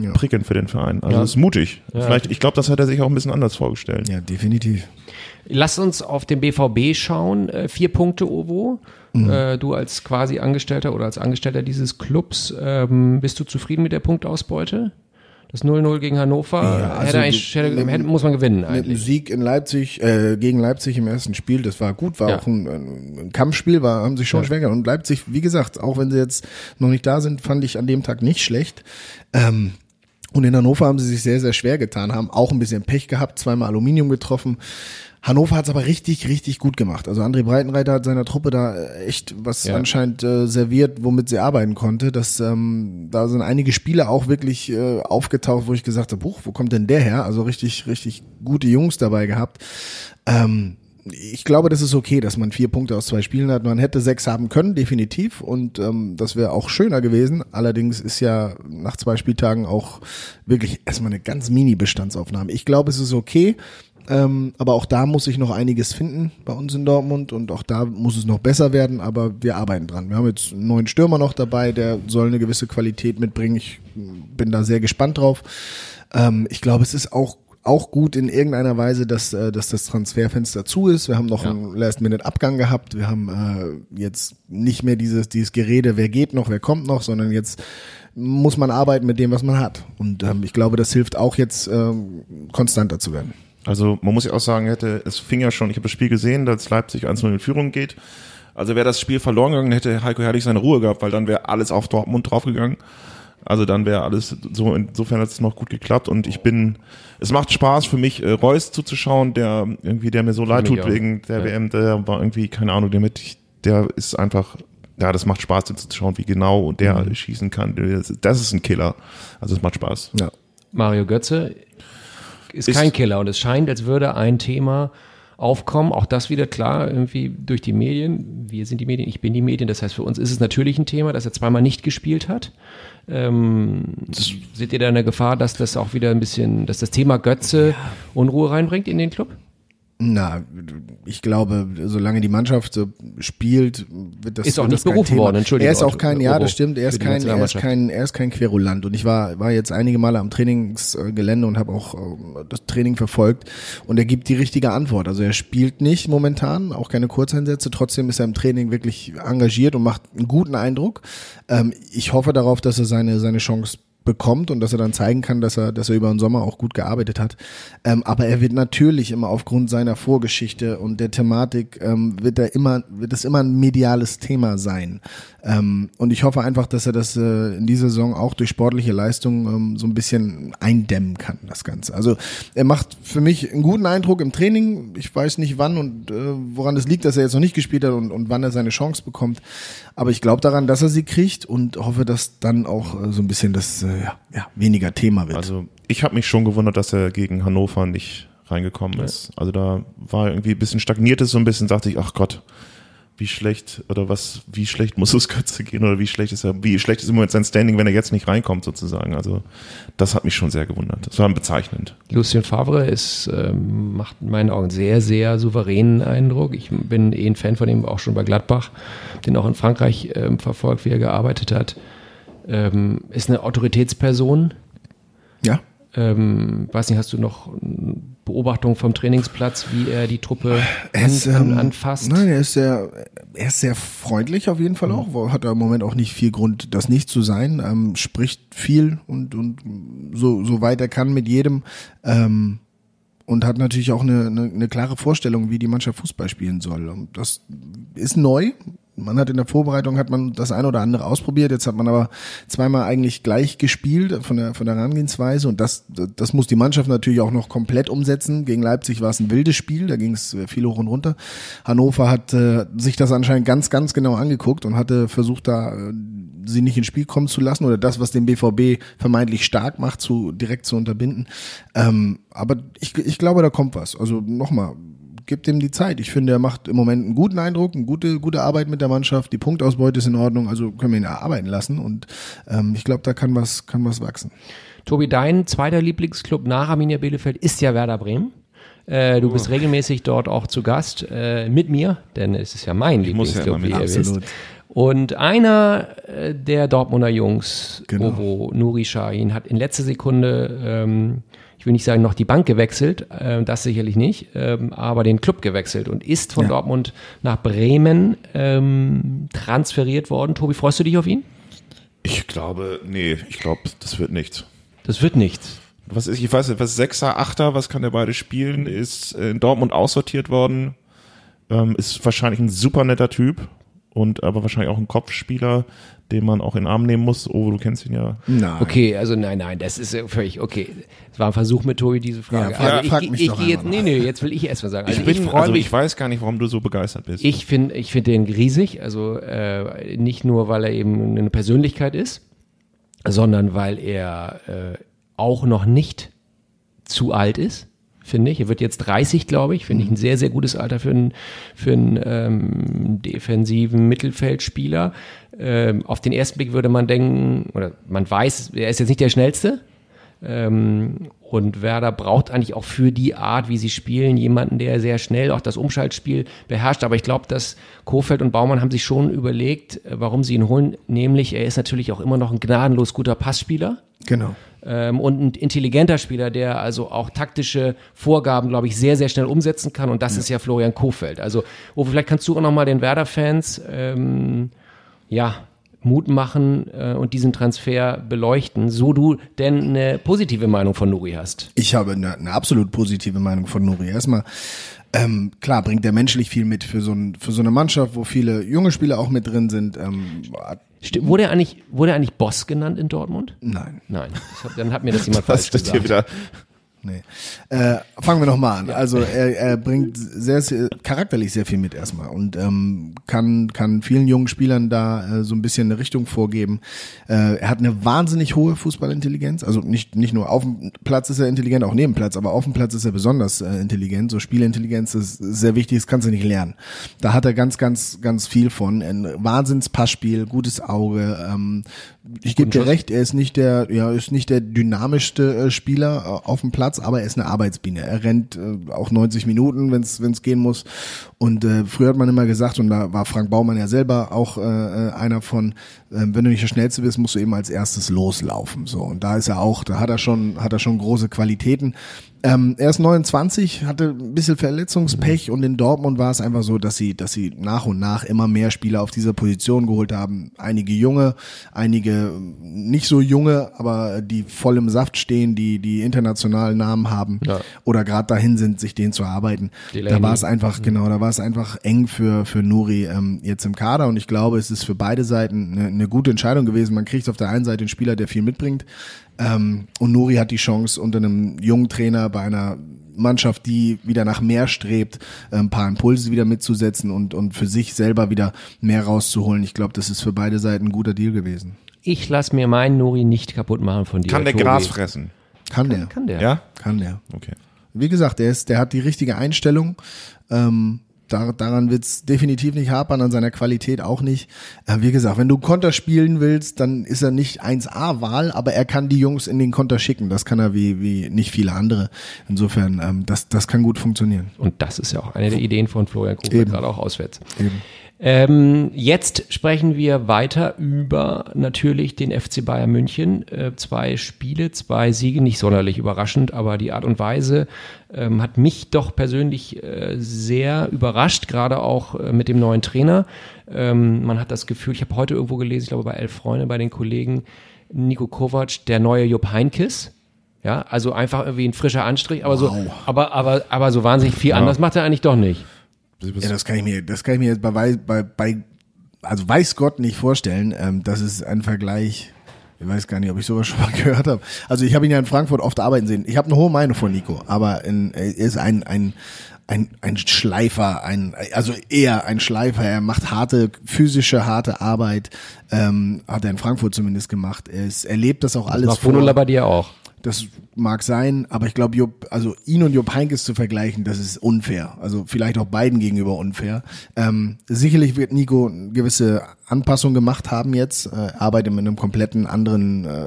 Ja. prickelnd für den Verein. Also Ja. das ist mutig. Ja. Vielleicht, ich glaube, das hat er sich auch ein bisschen anders vorgestellt. Ja, definitiv. Lass uns auf den BVB schauen. Äh, vier Punkte, Ovo. Mhm. Äh, du als quasi Angestellter oder als Angestellter dieses Clubs, ähm, bist du zufrieden mit der Punktausbeute? Das 0-0 gegen Hannover Ja, also hätte hätte, hätte, muss man gewinnen eigentlich. Sieg in Leipzig, äh, gegen Leipzig im ersten Spiel, das war gut, war Ja. auch ein, ein Kampfspiel, war, haben sich schon schwer getan. Und Leipzig, wie gesagt, auch wenn sie jetzt noch nicht da sind, fand ich an dem Tag nicht schlecht. Ähm, und in Hannover haben sie sich sehr, sehr schwer getan, haben auch ein bisschen Pech gehabt, zweimal Aluminium getroffen. Hannover hat es aber richtig, richtig gut gemacht. Also André Breitenreiter hat seiner Truppe da äh, echt was Ja. anscheinend äh, serviert, womit sie arbeiten konnte. Das, ähm, da sind einige Spiele auch wirklich äh, aufgetaucht, wo ich gesagt habe, Huch, wo kommt denn der her? Also richtig, richtig gute Jungs dabei gehabt. Ähm, ich glaube, das ist okay, dass man vier Punkte aus zwei Spielen hat. Man hätte sechs haben können, definitiv. Und ähm, das wäre auch schöner gewesen. Allerdings ist ja nach zwei Spieltagen auch wirklich erstmal eine ganz Mini-Bestandsaufnahme. Ich glaube, es ist okay. Ähm, aber auch da muss sich noch einiges finden bei uns in Dortmund und auch da muss es noch besser werden, aber wir arbeiten dran. Wir haben jetzt einen neuen Stürmer noch dabei, der soll eine gewisse Qualität mitbringen. Ich bin da sehr gespannt drauf. Ähm, ich glaube, es ist auch auch gut in irgendeiner Weise, dass, äh, dass das Transferfenster zu ist. Wir haben noch Ja. einen Last-Minute-Abgang gehabt. Wir haben äh, jetzt nicht mehr dieses, dieses Gerede, wer geht noch, wer kommt noch, sondern jetzt muss man arbeiten mit dem, was man hat. Und ähm, ich glaube, das hilft auch jetzt, ähm, konstanter zu werden. Also man muss ja auch sagen, hätte, es fing ja schon, ich habe das Spiel gesehen, dass Leipzig 1-0 in Führung geht. Also wäre das Spiel verloren gegangen, hätte Heiko Herrlich seine Ruhe gehabt, weil dann wäre alles auf Dortmund draufgegangen. Also dann wäre alles so, insofern hat es noch gut geklappt und ich bin, es macht Spaß für mich, äh, Reus zuzuschauen, der irgendwie, der mir so leid tut wegen der Ja. WM, der war irgendwie, keine Ahnung, der mit, der ist einfach, ja, das macht Spaß, den zuzuschauen, wie genau der Mhm. schießen kann. Das, das ist ein Killer. Also es macht Spaß. Ja. Mario Götze ist, Ist- kein Killer und es scheint, als würde ein Thema aufkommen. Auch das wieder klar, irgendwie durch die Medien. Wir sind die Medien, ich bin die Medien. Das heißt, für uns ist es natürlich ein Thema, dass er zweimal nicht gespielt hat. Ähm, seht ihr da eine Gefahr, dass das auch wieder ein bisschen, dass das Thema Götze Unruhe reinbringt in den Club? Na, ich glaube, solange die Mannschaft so spielt, wird das Ist auch nicht berufen worden, Entschuldigung, Er ist auch kein, ja, das stimmt. Er ist kein, er ist kein, er ist kein Querulant. Und ich war, war jetzt einige Male am Trainingsgelände und habe auch äh, das Training verfolgt. Und er gibt die richtige Antwort. Also er spielt nicht momentan, auch keine Kurzeinsätze. Trotzdem ist er im Training wirklich engagiert und macht einen guten Eindruck. Ähm, ich hoffe darauf, dass er seine seine Chance bekommt und dass er dann zeigen kann, dass er, dass er über den Sommer auch gut gearbeitet hat. Ähm, aber er wird natürlich immer aufgrund seiner Vorgeschichte und der Thematik ähm, wird er immer, wird es immer ein mediales Thema sein. Ähm, und ich hoffe einfach, dass er das äh, in dieser Saison auch durch sportliche Leistung ähm, so ein bisschen eindämmen kann, das Ganze. Also er macht für mich einen guten Eindruck im Training. Ich weiß nicht wann und äh, woran es liegt, dass er jetzt noch nicht gespielt hat und, und wann er seine Chance bekommt. Aber ich glaube daran, dass er sie kriegt und hoffe, dass dann auch äh, so ein bisschen das äh, ja, ja, weniger Thema wird. Also ich habe mich schon gewundert, dass er gegen Hannover nicht reingekommen ist. Also da war irgendwie ein bisschen stagniert es so ein bisschen, dachte ich, ach Gott, wie schlecht oder was, wie schlecht muss es Götze gehen oder wie schlecht ist er, wie schlecht ist im Moment sein Standing, wenn er jetzt nicht reinkommt sozusagen. Also das hat mich schon sehr gewundert. Das war bezeichnend. Lucien Favre ist, ähm, macht in meinen Augen sehr, sehr souveränen Eindruck. Ich bin eh ein Fan von ihm, auch schon bei Gladbach, den auch in Frankreich ähm, verfolgt, wie er gearbeitet hat. Ähm, ist eine Autoritätsperson. ja. Ähm, weiß nicht, hast du noch eine Beobachtung vom Trainingsplatz, wie er die Truppe an, ist, ähm, anfasst? Nein, er ist sehr, er ist sehr freundlich auf jeden Fall auch. Wo- Hat er im Moment auch nicht viel Grund, das nicht zu sein. Ähm, spricht viel und, und so, so weit er kann mit jedem. Ähm, und hat natürlich auch eine, eine, eine klare Vorstellung, wie die Mannschaft Fußball spielen soll. Und das ist neu. Man hat in der Vorbereitung hat man das eine oder andere ausprobiert. Jetzt hat man aber zweimal eigentlich gleich gespielt von der von der Herangehensweise und das das muss die Mannschaft natürlich auch noch komplett umsetzen. Gegen Leipzig war es ein wildes Spiel, da ging es viel hoch und runter. Hannover hat äh, sich das anscheinend ganz ganz genau angeguckt und hatte versucht da äh, sie nicht ins Spiel kommen zu lassen oder das, was den BVB vermeintlich stark macht, zu direkt zu unterbinden. Ähm, aber ich, ich glaube, da kommt was. Also nochmal, gibt ihm die Zeit. Ich finde, er macht im Moment einen guten Eindruck, eine gute, gute Arbeit mit der Mannschaft. Die Punktausbeute ist in Ordnung, also können wir ihn arbeiten lassen. Und ähm, ich glaube, da kann was, kann was wachsen. Tobi, dein zweiter Lieblingsclub nach Arminia Bielefeld ist ja Werder Bremen. Äh, du bist regelmäßig dort auch zu Gast äh, mit mir, denn es ist ja mein muss ja Lieblingsclub, immer mit, wie ihr absolut. wisst. Und einer äh, der Dortmunder Jungs, Genau. Ovo Nuri Sahin, hat in letzter Sekunde, ähm, ich will nicht sagen noch die Bank gewechselt, äh, das sicherlich nicht, ähm, aber den Club gewechselt und ist von Ja. Dortmund nach Bremen ähm, transferiert worden. Tobi, freust du dich auf ihn? Ich glaube, nee, ich glaube, das wird nichts. Das wird nichts. Was ist, ich weiß nicht, was Sechser, Achter, was kann der beide spielen, ist in Dortmund aussortiert worden, ähm, ist wahrscheinlich ein super netter Typ und aber wahrscheinlich auch ein Kopfspieler, den man auch in den Arm nehmen muss. Oh, du kennst ihn ja. Nein. Okay, also nein, nein, das ist völlig okay. Es war ein Versuch mit Tobi, diese Frage. Ja, frag- also frag ich, mich ich, doch gehe jetzt, nee, nee, jetzt will ich erst mal sagen. Also ich bin, freue also mich, ich weiß gar nicht, warum du so begeistert bist. ich finde, ich finde den riesig. Also äh, nicht nur, weil er eben eine Persönlichkeit ist, sondern weil er äh, auch noch nicht zu alt ist, finde ich. Er wird jetzt 30, glaube ich. Finde ich ein sehr, sehr gutes Alter für einen, für einen ähm, defensiven Mittelfeldspieler. Ähm, auf den ersten Blick würde man denken, oder man weiß, er ist jetzt nicht der schnellste. Ähm, und Werder braucht eigentlich auch für die Art, wie sie spielen, jemanden, der sehr schnell auch das Umschaltspiel beherrscht. Aber ich glaube, dass Kofeld und Baumann haben sich schon überlegt, äh, warum sie ihn holen. Nämlich, er ist natürlich auch immer noch ein gnadenlos guter Passspieler Genau. ähm, und ein intelligenter Spieler, der also auch taktische Vorgaben, glaube ich, sehr, sehr schnell umsetzen kann. Und das ist ja Florian Kofeld. Also, Uwe, vielleicht kannst du auch nochmal den Werder-Fans ähm, ja, Mut machen äh, und diesen Transfer beleuchten, so du denn eine positive Meinung von Nuri hast. Ich habe eine, eine absolut positive Meinung von Nuri. Erstmal, ähm, klar, bringt der menschlich viel mit für so, ein, für so eine Mannschaft, wo viele junge Spieler auch mit drin sind. Ähm, hat- Sti- Wurde er eigentlich, wurde er eigentlich Boss genannt in Dortmund? nein, Nein, das hat, dann hat mir das jemand Was falsch steht hier gesagt. wieder? Nee. Äh, fangen wir nochmal an. Also er, er bringt sehr, sehr charakterlich sehr viel mit erstmal und ähm, kann kann vielen jungen Spielern da äh, so ein bisschen eine Richtung vorgeben. Äh, er hat eine wahnsinnig hohe Fußballintelligenz. Also nicht nicht nur auf dem Platz ist er intelligent, auch neben dem Platz, aber auf dem Platz ist er besonders äh, intelligent. So Spielintelligenz ist sehr wichtig, das kannst du nicht lernen. Da hat er ganz ganz ganz viel von. Ein Wahnsinns-Passspiel, gutes Auge. Ähm, ich gebe dir recht, er ist nicht der ja ist nicht der dynamischste äh, Spieler äh, auf dem Platz Platz, aber er ist eine Arbeitsbiene. Er rennt äh, auch 90 Minuten, wenn es gehen muss. Und äh, früher hat man immer gesagt, und da war Frank Baumann ja selber auch äh, äh einer von, äh, wenn du nicht der Schnellste bist, musst du eben als erstes loslaufen. So und da ist er auch, da hat er schon, hat er schon große Qualitäten. Ähm, er ist 29, hatte ein bisschen Verletzungspech und in Dortmund war es einfach so, dass sie, dass sie nach und nach immer mehr Spieler auf dieser Position geholt haben. Einige junge, einige nicht so junge, aber die voll im Saft stehen, die die internationalen Namen haben ja. oder gerade dahin sind, sich denen zu erarbeiten. Da war es einfach, mhm. genau, da war es einfach eng für, für Nuri ähm, jetzt im Kader und ich glaube, es ist für beide Seiten eine, eine gute Entscheidung gewesen. Man kriegt auf der einen Seite einen Spieler, der viel mitbringt, ähm, und Nuri hat die Chance, unter einem jungen Trainer bei einer Mannschaft, die wieder nach mehr strebt, äh, ein paar Impulse wieder mitzusetzen und, und für sich selber wieder mehr rauszuholen. Ich glaube, das ist für beide Seiten ein guter Deal gewesen. Ich lasse mir meinen Nuri nicht kaputt machen von dir. Kann der Tobi. Gras fressen? Kann der. Kann der. Ja? Kann der. Okay. Wie gesagt, der ist, der hat die richtige Einstellung. Ähm, da, daran wird's definitiv nicht hapern, an seiner Qualität auch nicht. Äh, wie gesagt, wenn du Konter spielen willst, dann ist er nicht 1A-Wahl, aber er kann die Jungs in den Konter schicken. Das kann er wie, wie nicht viele andere. Insofern, ähm, das, das kann gut funktionieren. Und das ist ja auch eine der Ideen von Florian Krug, gerade auch auswärts. Eben. Ähm, jetzt sprechen wir weiter über natürlich den FC Bayern München. Äh, zwei Spiele, zwei Siege, nicht sonderlich überraschend, aber die Art und Weise ähm, hat mich doch persönlich äh, sehr überrascht, gerade auch äh, mit dem neuen Trainer. Ähm, man hat das Gefühl, ich habe heute irgendwo gelesen, ich glaube bei Elf Freunde, bei den Kollegen, Nico Kovac, der neue Jupp Heinkes. Ja, also einfach irgendwie ein frischer Anstrich, aber wow. so, aber, aber, aber so wahnsinnig viel ja. anders macht er eigentlich doch nicht. Ja, das kann ich mir, das kann ich mir jetzt bei, bei, bei also weiß Gott nicht vorstellen. Ähm, das ist ein Vergleich. Ich weiß gar nicht, ob ich sowas schon mal gehört habe. Also ich habe ihn ja in Frankfurt oft arbeiten sehen. Ich habe eine hohe Meinung von Nico, aber in, er ist ein, ein, ein, ein Schleifer, ein, also eher ein Schleifer. Er macht harte, physische, harte Arbeit. Ähm, hat er in Frankfurt zumindest gemacht. Er, ist, er lebt das auch alles das vor. bei dir auch. Das mag sein, aber ich glaube, Jupp, also ihn und Jupp Heinkes zu vergleichen, das ist unfair. Also vielleicht auch beiden gegenüber unfair. Ähm, sicherlich wird Nico gewisse Anpassungen gemacht haben jetzt, äh, arbeitet mit einem kompletten anderen, äh,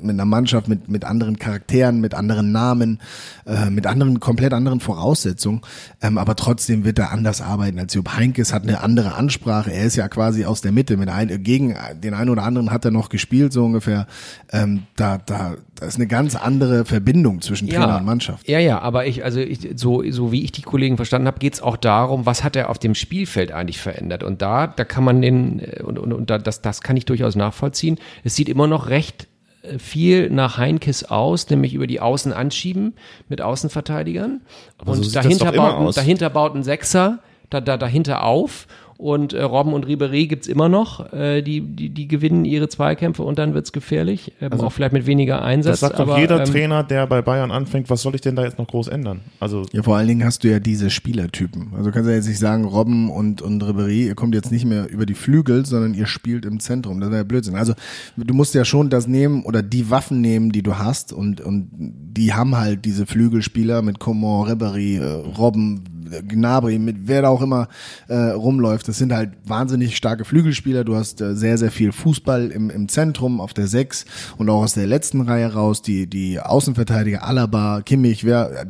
mit einer Mannschaft, mit, mit anderen Charakteren, mit anderen Namen, äh, mit anderen, komplett anderen Voraussetzungen. Ähm, aber trotzdem wird er anders arbeiten als Jupp Heinkes, hat eine andere Ansprache. Er ist ja quasi aus der Mitte. Mit ein, gegen den einen oder anderen hat er noch gespielt, so ungefähr. Ähm, da, da, da ist eine ganz andere Verbindung zwischen Trainer ja, und Mannschaft. Ja, ja, aber ich, also ich, so, so wie ich die Kollegen verstanden habe, geht es auch darum, was hat er auf dem Spielfeld eigentlich verändert. Und da, da kann man den, und, und, und das, das kann ich durchaus nachvollziehen. Es sieht immer noch recht äh, viel nach Heinkes aus, nämlich über die Außen anschieben mit Außenverteidigern. Aber und so dahinter, baut, dahinter baut ein Sechser da, da, dahinter auf und äh, Robben und Ribery gibt's immer noch. Äh, die, die, die gewinnen ihre Zweikämpfe und dann wird's gefährlich. Ähm, also, auch vielleicht mit weniger Einsatz. Das sagt doch jeder ähm, Trainer, der bei Bayern anfängt, was soll ich denn da jetzt noch groß ändern? Also ja, vor allen Dingen hast du ja diese Spielertypen. Also kannst du ja jetzt nicht sagen, Robben und, und Ribery, ihr kommt jetzt nicht mehr über die Flügel, sondern ihr spielt im Zentrum. Das wäre ja Blödsinn. Also du musst ja schon das nehmen oder die Waffen nehmen, die du hast und, und die haben halt diese Flügelspieler mit Coman, Ribery, äh, Robben, Gnabry, mit wer da auch immer äh, rumläuft. Das sind halt wahnsinnig starke Flügelspieler. Du hast äh, sehr, sehr viel Fußball im, im Zentrum, auf der Sechs und auch aus der letzten Reihe raus. Die, die Außenverteidiger Alaba, Kimmich, wer,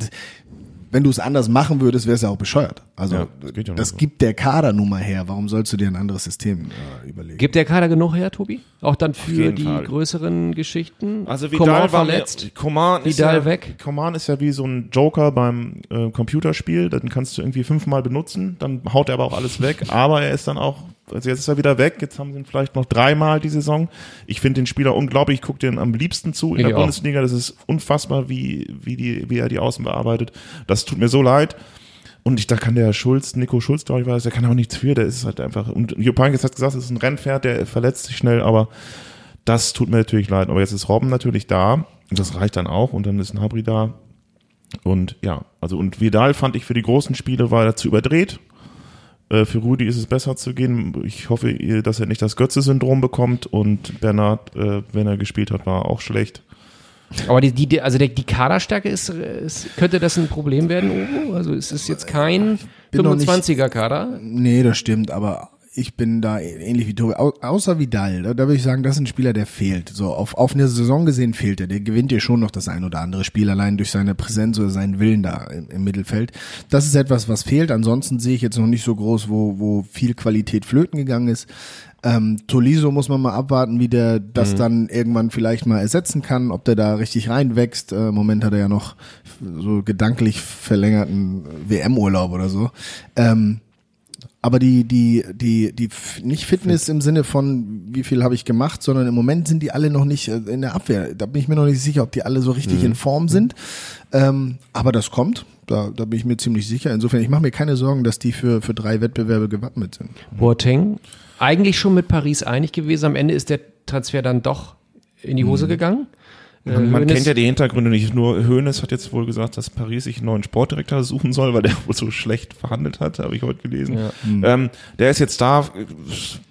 wenn du es anders machen würdest, wäre es ja auch bescheuert. Also ja, das, ja das gibt der Kader nun mal her. Warum sollst du dir ein anderes System äh, überlegen? Gibt der Kader genug her, Tobi? Auch dann für die Fall. größeren Geschichten? Also Vidal Coman verletzt, Coman Vidal ja, weg. Coman ist ja wie so ein Joker beim äh, Computerspiel. Den kannst du irgendwie fünfmal benutzen, dann haut er aber auch alles weg. aber er ist dann auch also jetzt ist er wieder weg, jetzt haben sie ihn vielleicht noch dreimal die Saison. Ich finde den Spieler unglaublich, ich gucke den am liebsten zu in ich der auch. Bundesliga. Das ist unfassbar, wie, wie, die, wie er die Außen bearbeitet. Das tut mir so leid. Und ich, da kann der Schulz, Nico Schulz, glaube ich, war das, der kann auch nichts für, der ist halt einfach. Und Jupankis hat gesagt, es ist ein Rennpferd, der verletzt sich schnell, aber das tut mir natürlich leid. Aber jetzt ist Robben natürlich da und das reicht dann auch und dann ist Nabri da. Und ja, also und Vidal fand ich für die großen Spiele war er zu überdreht. Äh, für Rudi ist es besser zu gehen. Ich hoffe, dass er nicht das Götze-Syndrom bekommt und Bernhard, äh, wenn er gespielt hat, war auch schlecht. Aber die, die, also die, die Kaderstärke ist, ist, könnte das ein Problem werden, Uwe? Also ist es jetzt kein 25er-Kader? Nee, das stimmt, aber ich bin da ähnlich wie Tobi, au außer Vidal, da, da würde ich sagen, das ist ein Spieler, der fehlt. So auf, auf eine Saison gesehen fehlt er. Der gewinnt dir schon noch das ein oder andere Spiel, allein durch seine Präsenz oder seinen Willen da im, im Mittelfeld. Das ist etwas, was fehlt. Ansonsten sehe ich jetzt noch nicht so groß, wo, wo viel Qualität flöten gegangen ist. Ähm, Toliso muss man mal abwarten, wie der das Mhm. dann irgendwann vielleicht mal ersetzen kann, ob der da richtig reinwächst. Äh, Im Moment hat er ja noch so gedanklich verlängerten WM-Urlaub oder so. Ähm, aber die, die, die, die, nicht Fitness im Sinne von, wie viel habe ich gemacht, sondern im Moment sind die alle noch nicht äh, in der Abwehr. Da bin ich mir noch nicht sicher, ob die alle so richtig in Form sind. Ähm, aber das kommt. Da, da bin ich mir ziemlich sicher. Insofern, ich mache mir keine Sorgen, dass die für, für drei Wettbewerbe gewappnet sind. Boateng, eigentlich schon mit Paris einig gewesen. Am Ende ist der Transfer dann doch in die Hose gegangen. Man, man kennt ja die Hintergründe nicht. Nur Hoeneß hat jetzt wohl gesagt, dass Paris sich einen neuen Sportdirektor suchen soll, weil der wohl so schlecht verhandelt hat, habe ich heute gelesen. Ähm, der ist jetzt da.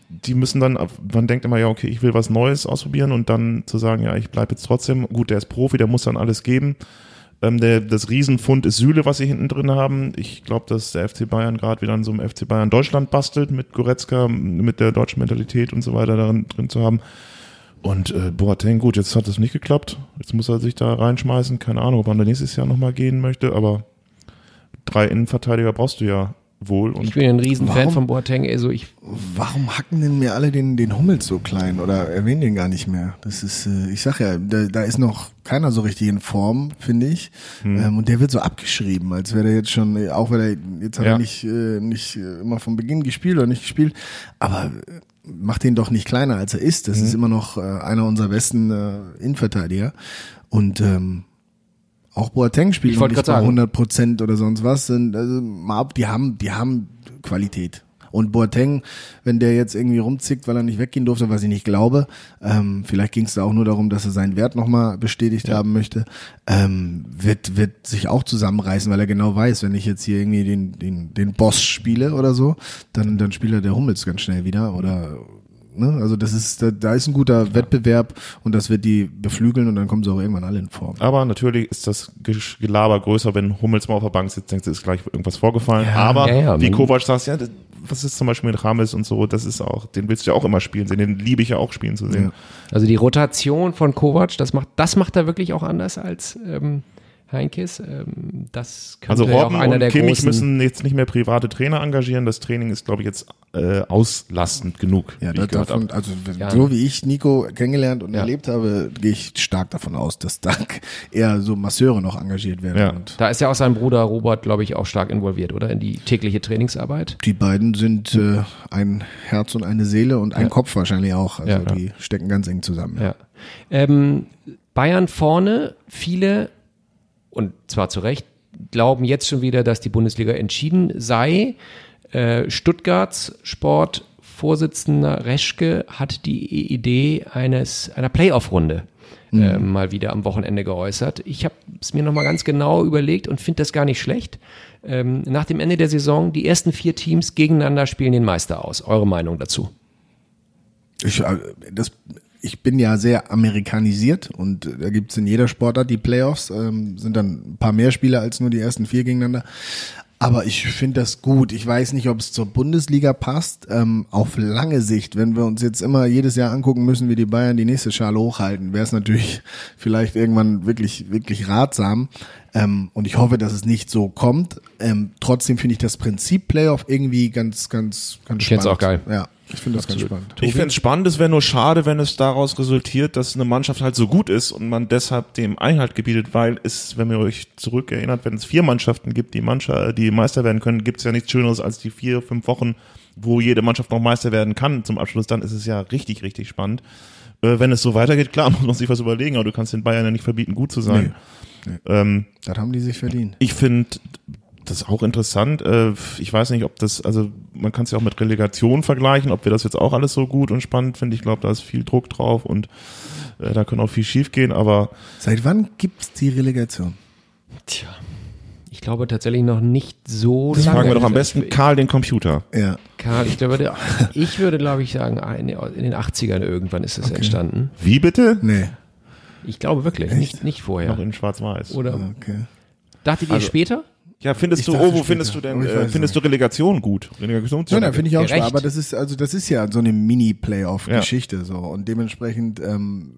Die müssen dann, man denkt immer, ja, okay, ich will was Neues ausprobieren und dann zu sagen, ja, ich bleibe jetzt trotzdem. Gut, der ist Profi, der muss dann alles geben. Ähm, der, das Riesenfund ist Süle, was sie hinten drin haben. Ich glaube, dass der FC Bayern gerade wieder an so einem FC Bayern Deutschland bastelt, mit Goretzka, mit der deutschen Mentalität und so weiter darin drin zu haben. Und äh, Boateng, gut, jetzt hat das nicht geklappt. Jetzt muss er sich da reinschmeißen. Keine Ahnung, ob er nächstes Jahr nochmal gehen möchte, aber drei Innenverteidiger brauchst du ja wohl. Und Ich bin ja ein Riesenfan Warum? von Boateng. Also ich, Warum hacken denn mir alle den, den Hummels so klein oder erwähnen den gar nicht mehr? Das ist, äh, ich sag ja, da, da ist noch keiner so richtig in Form, finde ich. Ähm, und der wird so abgeschrieben, als wäre der jetzt schon, äh, auch wenn er jetzt hat Ja. er nicht, äh, nicht äh, immer von Beginn gespielt oder nicht gespielt, aber äh, macht den doch nicht kleiner, als er ist. Das ist immer noch äh, einer unserer besten äh, Innenverteidiger. Und ähm, auch Boateng spielt noch nicht bei sagen. 100 Prozent oder sonst was. Sind, also, die haben, die haben Qualität. Und Boateng, wenn der jetzt irgendwie rumzickt, weil er nicht weggehen durfte, was ich nicht glaube, ähm, vielleicht ging es da auch nur darum, dass er seinen Wert nochmal bestätigt haben möchte, ähm, wird, wird sich auch zusammenreißen, weil er genau weiß, wenn ich jetzt hier irgendwie den, den, den Boss spiele oder so, dann, dann spielt er der Hummels ganz schnell wieder oder Ne? Also das ist, da, da ist ein guter Wettbewerb und das wird die beflügeln und dann kommen sie auch irgendwann alle in Form. aber natürlich ist das Gelaber größer, wenn Hummels mal auf der Bank sitzt, denkst du, ist gleich irgendwas vorgefallen. aber ja, ja. wie Kovac sagt, ja, das- was ist zum Beispiel mit Rames und so, das ist auch, den willst du ja auch immer spielen sehen, den liebe ich ja auch spielen zu sehen. also die Rotation von Kovac, das macht, das macht er wirklich auch anders als ähm, Heinkes. Ähm, das könnte Also ja Robben auch einer und der Kimmich großen. müssen jetzt nicht mehr private Trainer engagieren. Das Training ist, glaube ich, jetzt äh, auslastend genug. Ja, wie da, ich gehört davon, also Ja. so wie ich Nico kennengelernt und Ja. erlebt habe, gehe ich stark davon aus, dass da eher so Masseure noch engagiert werden. Ja. Und Da ist ja auch sein Bruder Robert, glaube ich, auch stark involviert, oder? In die tägliche Trainingsarbeit. die beiden sind äh, ein Herz und eine Seele und ein Kopf wahrscheinlich auch. Also Ja. die stecken ganz eng zusammen. Ja. Ähm, Bayern vorne, viele, und zwar zu Recht, glauben jetzt schon wieder, dass die Bundesliga entschieden sei. Äh, Stuttgarts Sportvorsitzender Reschke hat die Idee eines einer Playoff-Runde äh, mal wieder am Wochenende geäußert. Ich habe es mir nochmal ganz genau überlegt und finde das gar nicht schlecht. Ähm, nach dem Ende der Saison, die ersten vier Teams gegeneinander spielen den Meister aus. Eure Meinung dazu? Ich, äh, das, ich bin ja sehr amerikanisiert und äh, da gibt's in jeder Sportart die Playoffs, ähm, sind dann ein paar mehr Spieler als nur die ersten vier gegeneinander. Aber ich finde das gut. Ich weiß nicht, ob es zur Bundesliga passt. Ähm, auf lange Sicht, wenn wir uns jetzt immer jedes Jahr angucken müssen, wie die Bayern die nächste Schale hochhalten, wäre es natürlich vielleicht irgendwann wirklich, wirklich ratsam. Ähm, und ich hoffe, dass es nicht so kommt. Ähm, trotzdem finde ich das Prinzip Playoff irgendwie ganz, ganz, ganz Ich spannend. auch geil. Ja, ich finde das ganz spannend. Ich finde es spannend, es wäre nur schade, wenn es daraus resultiert, dass eine Mannschaft halt so gut ist und man deshalb dem Einhalt gebietet, weil es, wenn ihr euch zurückerinnert, wenn es vier Mannschaften gibt, die Mannschaft, die Meister werden können, gibt es ja nichts Schöneres als die vier, fünf Wochen, wo jede Mannschaft noch Meister werden kann zum Abschluss. Dann ist es ja richtig, richtig spannend. Äh, wenn es so weitergeht, klar, muss man sich was überlegen, aber du kannst den Bayern ja nicht verbieten, gut zu sein. Ähm, Das haben die sich verdient. ich finde das ist auch interessant. Äh, Ich weiß nicht, ob das, also man kann es ja auch mit Relegation vergleichen, ob wir das jetzt auch alles so gut und spannend finden. Ich glaube, da ist viel Druck drauf und äh, da kann auch viel schief gehen, aber Seit wann gibt's die Relegation? Tja, ich glaube tatsächlich noch nicht so das lange. fragen wir doch am besten Karl den Computer. Ja. Karl, ich glaube, der- ich würde, glaube ich, sagen, in den 80ern irgendwann ist es entstanden. Wie bitte? Nee. Ich glaube wirklich, nicht, nicht Noch vorher. in Schwarz-Weiß. Oder Okay. dachtet ihr Also- später? Ja, findest Ich du, dachte oh, wo findest du denn, weiß äh, es findest du Relegation gut? Relegation Ja, nein, finde ich auch Gerecht. schwer, aber das ist, also das ist ja so eine Mini-Playoff-Geschichte so und dementsprechend ähm,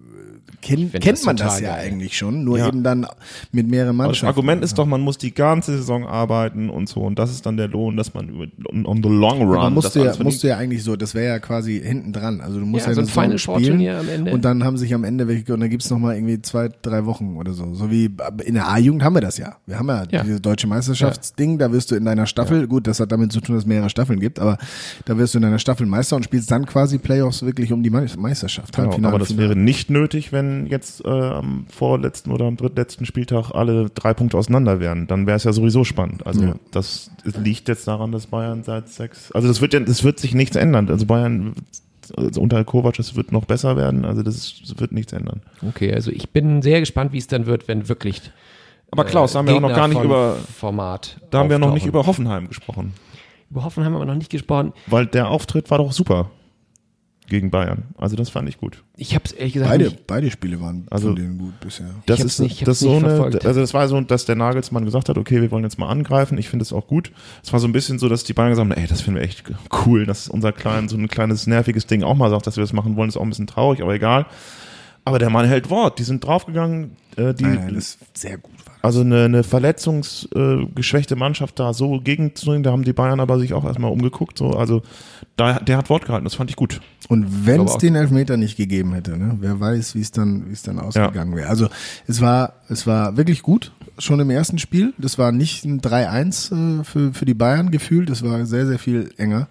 kennt, find kennt das man das ja geil. eigentlich schon, nur Ja. eben dann mit mehreren Aber das Mannschaften. Argument ist doch, man muss die ganze Saison arbeiten und so und das ist dann der Lohn, dass man über, on, the long run. man das musste ja, verdient. musste ja eigentlich so, das wäre ja quasi hinten dran. Also du musst Ja, ja, so ein Final Four Turnier am Ende. Und dann haben sich am Ende welche, und dann gibt's noch mal irgendwie zwei, drei Wochen oder so. So wie in der A-Jugend haben wir das ja. Wir haben ja, Ja. dieses deutsche Meisterschaftsding, da wirst du in deiner Staffel, gut, das hat damit zu tun, dass es mehrere Staffeln gibt, aber da wirst du in deiner Staffel Meister und spielst dann quasi Playoffs wirklich um die Me- Meisterschaft. Genau, Halbfinale, aber das Finale. wäre nicht nötig, wenn jetzt äh, am vorletzten oder am drittletzten Spieltag alle drei Punkte auseinander wären. Dann wäre es ja sowieso spannend. Also Ja. das liegt jetzt daran, dass Bayern seit sechs. Also das wird ja, das wird sich nichts ändern. Also Bayern also unter Kovac, das wird noch besser werden. Also das, ist, das wird nichts ändern. Okay, also ich bin sehr gespannt, wie es dann wird, wenn wirklich. Aber Klaus, da haben wir auch noch Gegner gar nicht über, Format. da haben wir noch nicht auftauchen. über Hoffenheim gesprochen, Über Hoffenheim haben wir noch nicht gesprochen. weil der Auftritt war doch super gegen Bayern. Also das fand ich gut. Ich habe es ehrlich gesagt Beide, nicht. beide Spiele waren Also- von denen gut bisher. Das ist nicht- ich das so nicht eine, also das war so, dass der Nagelsmann gesagt hat, okay, wir wollen jetzt mal angreifen. Ich finde es auch gut. Es war so ein bisschen so, dass die Bayern gesagt haben, ey, das finden wir echt cool, dass unser klein, so ein kleines nerviges Ding auch mal sagt, dass wir das machen wollen, ist auch ein bisschen traurig, aber egal. Aber der Mann hält Wort. Die sind draufgegangen, äh, die, Nein, nein, das sehr gut. Also eine, eine verletzungsgeschwächte äh, Mannschaft da so gegenzubringen, da haben die Bayern aber sich auch erstmal umgeguckt. So, also da, der hat Wort gehalten, das fand ich gut. Und wenn es den Elfmeter nicht gegeben hätte, ne, wer weiß, wie es dann, wie es dann ausgegangen wäre. Also es war, es war wirklich gut, schon im ersten Spiel. Das war nicht ein 3-1 äh, für, für die Bayern gefühlt, das war sehr, sehr viel enger.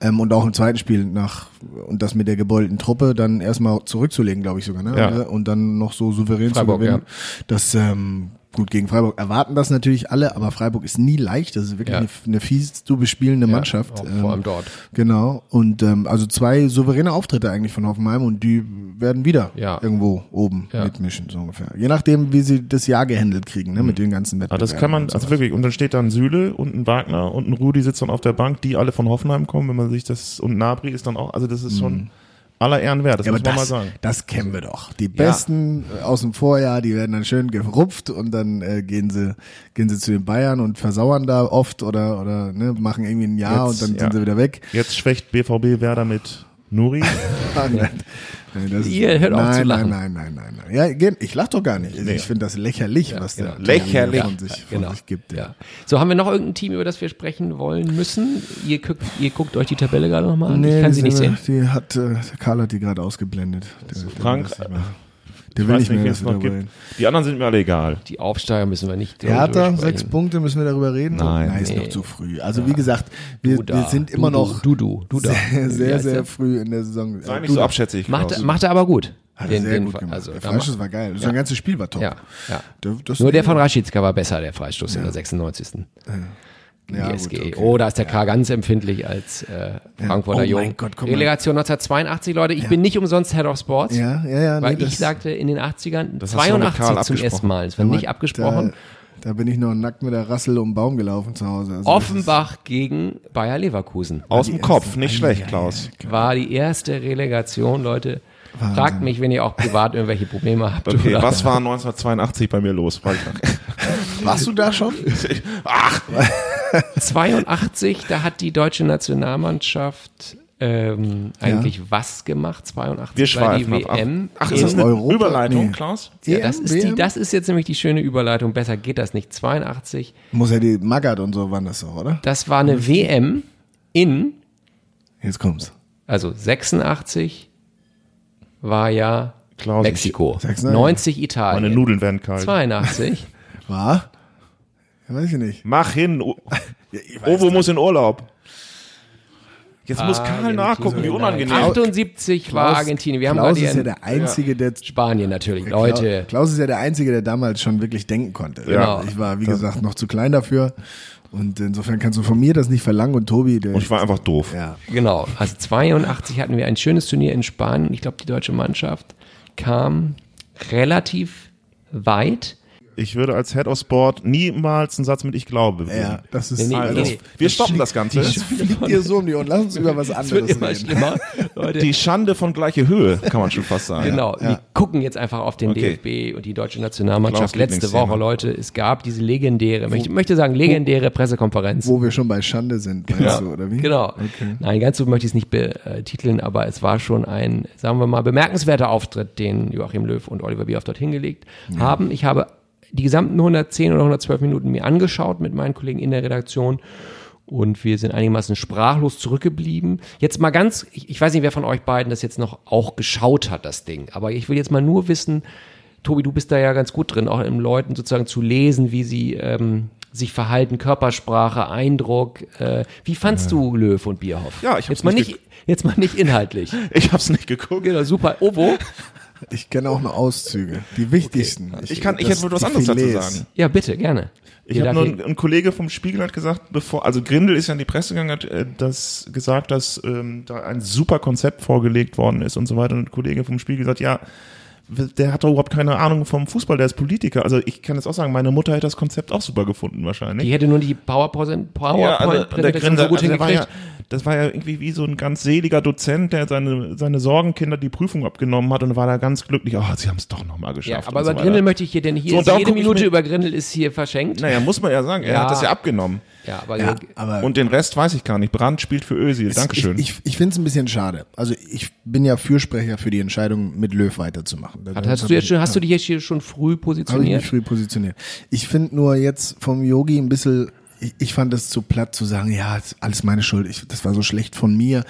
Ähm, und auch im zweiten Spiel nach und das mit der gebeulten Truppe dann erstmal zurückzulegen, glaube ich sogar, ne? Ja. Und dann noch so souverän Freiburg, zu gewinnen. ja. Das ähm, gut gegen Freiburg erwarten das natürlich alle, aber Freiburg ist nie leicht. Das ist wirklich Ja. eine, eine fies zu bespielende Ja, Mannschaft. auch Ähm, vor allem dort. Genau. Und ähm, also zwei souveräne Auftritte eigentlich von Hoffenheim und die werden wieder Ja. irgendwo oben mitmischen, so ungefähr. Je nachdem, wie sie das Jahr gehandelt kriegen, ne, mit den ganzen Aber Wettbewerben. das kann man, also wirklich, und dann steht da ein Süle und ein Wagner und ein Rudi sitzt dann auf der Bank, die alle von Hoffenheim kommen, wenn man sich das, und Nabri ist dann auch, also das ist schon aller Ehren wert, das. Ja, muss man mal das, sagen. das kennen wir doch. Die Besten äh, aus dem Vorjahr, die werden dann schön gerupft und dann äh, gehen sie gehen sie zu den Bayern und versauern da oft oder oder ne, machen irgendwie ein Jahr Jetzt, und dann ja. sind sie wieder weg. Jetzt schwächt BVB Werder mit Nuri. nein, nein, das ist- Ihr hört auf nein, zu lachen. Nein, nein, nein, nein, nein. Ja, ich lach doch gar nicht. Nee. Ich finde das lächerlich, was der genau. Lächerlich. von sich, von Genau. sich gibt. Ja. So, haben wir noch irgendein Team, über das wir sprechen wollen müssen? Ihr guckt, ihr guckt euch die Tabelle gerade nochmal an. ich kann die sie nicht sehen. Die hat, äh, Karl hat die gerade ausgeblendet. Der, der Frank, der Ich will nicht mehr, dass noch gibt. reden. Die anderen sind mir alle egal. Die Aufsteiger müssen wir nicht. Hertha, sechs Punkte, müssen wir darüber reden? Nein. Nein, ist Nee. noch zu früh. Also wie gesagt, wir, Du da, wir sind immer du, noch Du, du, du, da. sehr, sehr, sehr früh in der Saison. Sei Äh, nicht du so abschätzig. Macht, macht er aber gut. Hat er Den- sehr den gut gemacht. Also, der macht- war geil. Ja. Sein ganzes Spiel war top. Ja, ja. Das Nur der von Raschitska war besser, der Freistoß in der 96. ja, die gut, SGE. okay. Oh, da ist der K ganz empfindlich als äh, Frankfurter Oh Jung. mein Gott. Relegation 1982, Leute. Ich bin nicht umsonst Head of Sports. Ja, ja, ja. Weil nee, ich das- sagte in den 80ern, Das hast du mit 82 Karl zum abgesprochen. ersten Mal. Es war nicht abgesprochen. Da, da bin ich noch nackt mit der Rassel um den Baum gelaufen zu Hause. Also Offenbach gegen Bayer Leverkusen. Aus die dem Kopf, nicht Ja, schlecht, ja, Klaus. War die erste Relegation, Leute. Wahnsinn. Fragt mich, wenn ihr auch privat irgendwelche Probleme habt. Okay, oder- was war 1982 bei mir los? Warst du da schon? Ach, 82, da hat die deutsche Nationalmannschaft ähm, eigentlich was gemacht? 82 wir war die ab. WM. Ach, ist das in- eine Europa? Überleitung, Nee. Klaus? ja, das, ist die, das ist jetzt nämlich die schöne Überleitung. Besser geht das nicht. 82, Muss ja die Magath und so waren das doch, oder? das war eine WM in, Jetzt kommt's. also 86 war ja Klaus, Mexiko. 96. 90 Italien. Meine Nudeln werden kalt. 82. War? Ja, weiß ich nicht. Mach hin. O- Ja, Ovo muss in Urlaub. Jetzt muss Karl nachgucken, wie unangenehm. 78 war Klaus- Argentinien. Wir haben Klaus die ist ja der Einzige, der Spanien natürlich, Leute. Klaus ist ja der Einzige, der damals schon wirklich denken konnte. Genau. Ich war, wie gesagt, noch zu klein dafür. Und insofern kannst du von mir das nicht verlangen. Und Tobi, der. Und ich war einfach doof. ja. Genau. Also 82 hatten wir ein schönes Turnier in Spanien. Ich glaube, die deutsche Mannschaft kam relativ weit. Ich würde als Head of Sport niemals einen Satz mit Ich glaube. Ja, das ist Nee, nee, also, nee. Wir stoppen das Ganze. Das fliegt dir so um die Ohren. Lass uns über was anderes reden. schlimmer. Leute, Die Schande von gleicher Höhe, kann man schon fast sagen. Genau, ja. wir gucken jetzt einfach auf den Okay. DFB und die deutsche Nationalmannschaft. Klaus' Letzte. Woche, Leute, es gab diese legendäre, ich möchte sagen, legendäre Pressekonferenz. Wo wir schon bei Schande sind, meinst Ja, du, oder wie? Genau. Okay. Nein, ganz so möchte ich es nicht betiteln, aber es war schon ein, sagen wir mal, bemerkenswerter Auftritt, den Joachim Löw und Oliver Bierhoff dort hingelegt haben. Ich habe die gesamten 110 oder 112 Minuten mir angeschaut mit meinen Kollegen in der Redaktion und wir sind einigermaßen sprachlos zurückgeblieben. Jetzt mal ganz, ich, ich weiß nicht, wer von euch beiden das jetzt noch auch geschaut hat, das Ding, aber ich will jetzt mal nur wissen, Tobi, du bist da ja ganz gut drin, auch in Leuten sozusagen zu lesen, wie sie ähm, sich verhalten, Körpersprache, Eindruck. Äh, wie fandst du Löw und Bierhoff? Ja, ich hab's jetzt mal nicht nicht, jetzt mal nicht inhaltlich. Ich hab's nicht geguckt. Genau, super. Ovo? Ich kenne auch nur Auszüge, die wichtigsten. Ich kann, ich hätte wohl was anderes dazu sagen. Ja, bitte, gerne. Ich habe nur, ein, ein Kollege vom Spiegel hat gesagt, bevor, also Grindel ist ja in die Presse gegangen, hat äh, das gesagt, dass ähm, da ein super Konzept vorgelegt worden ist und so weiter. Und ein Kollege vom Spiegel gesagt, ja, der hat doch überhaupt keine Ahnung vom Fußball, der ist Politiker. Also ich kann jetzt auch sagen, meine Mutter hätte das Konzept auch super gefunden wahrscheinlich. Die hätte nur die PowerPoint, Ja, also der Grindel, so gut also war ja, hingekriegt. das war ja irgendwie wie so ein ganz seliger Dozent, der seine, seine Sorgenkinder die Prüfung abgenommen hat und war da ganz glücklich, oh, sie haben es doch nochmal Ja, geschafft. aber und so über weiter. Grindel möchte ich hier, denn hier So, jede Minute über Grindel ist hier verschenkt. Naja, muss man ja sagen, er Ja. hat das ja abgenommen. Ja, aber Ja, aber Und den Rest weiß ich gar nicht. Brandt spielt für Özil. Dankeschön. Ich, ich, ich finde es ein bisschen schade. Also ich bin ja Fürsprecher für die Entscheidung, mit Löw weiterzumachen. Hat- hast, du jetzt schon, hast du dich jetzt hier schon früh Habe ich positioniert? mich früh positioniert. Ich finde nur jetzt vom Yogi ein bisschen, ich, ich fand es zu platt zu sagen, ja, ist alles meine Schuld, ich, das war so schlecht von mir.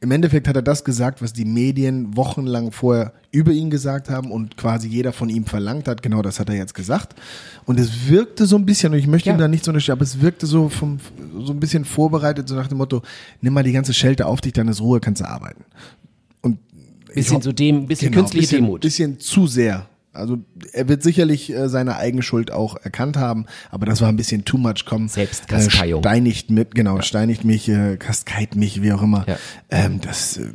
Im Endeffekt hat er das gesagt, was die Medien wochenlang vorher über ihn gesagt haben und quasi jeder von ihm verlangt hat. Genau das hat er jetzt gesagt. Und es wirkte so ein bisschen, und ich möchte Ja. ihm da nicht so unterstellen, aber es wirkte so vom, so ein bisschen vorbereitet, so nach dem Motto, nimm mal die ganze Schelte auf dich, dann ist Ruhe, kannst du arbeiten. Und Bisschen ho- so dem, bisschen Genau, künstliche bisschen, Demut. Bisschen zu sehr. Also er wird sicherlich äh, seine eigene Schuld auch erkannt haben, aber das war ein bisschen too much. Komm, Selbstkasteiung. Äh, steinigt mit, genau, steinigt mich, äh, kaskeit mich, wie auch immer. Ja. Ähm, das, äh,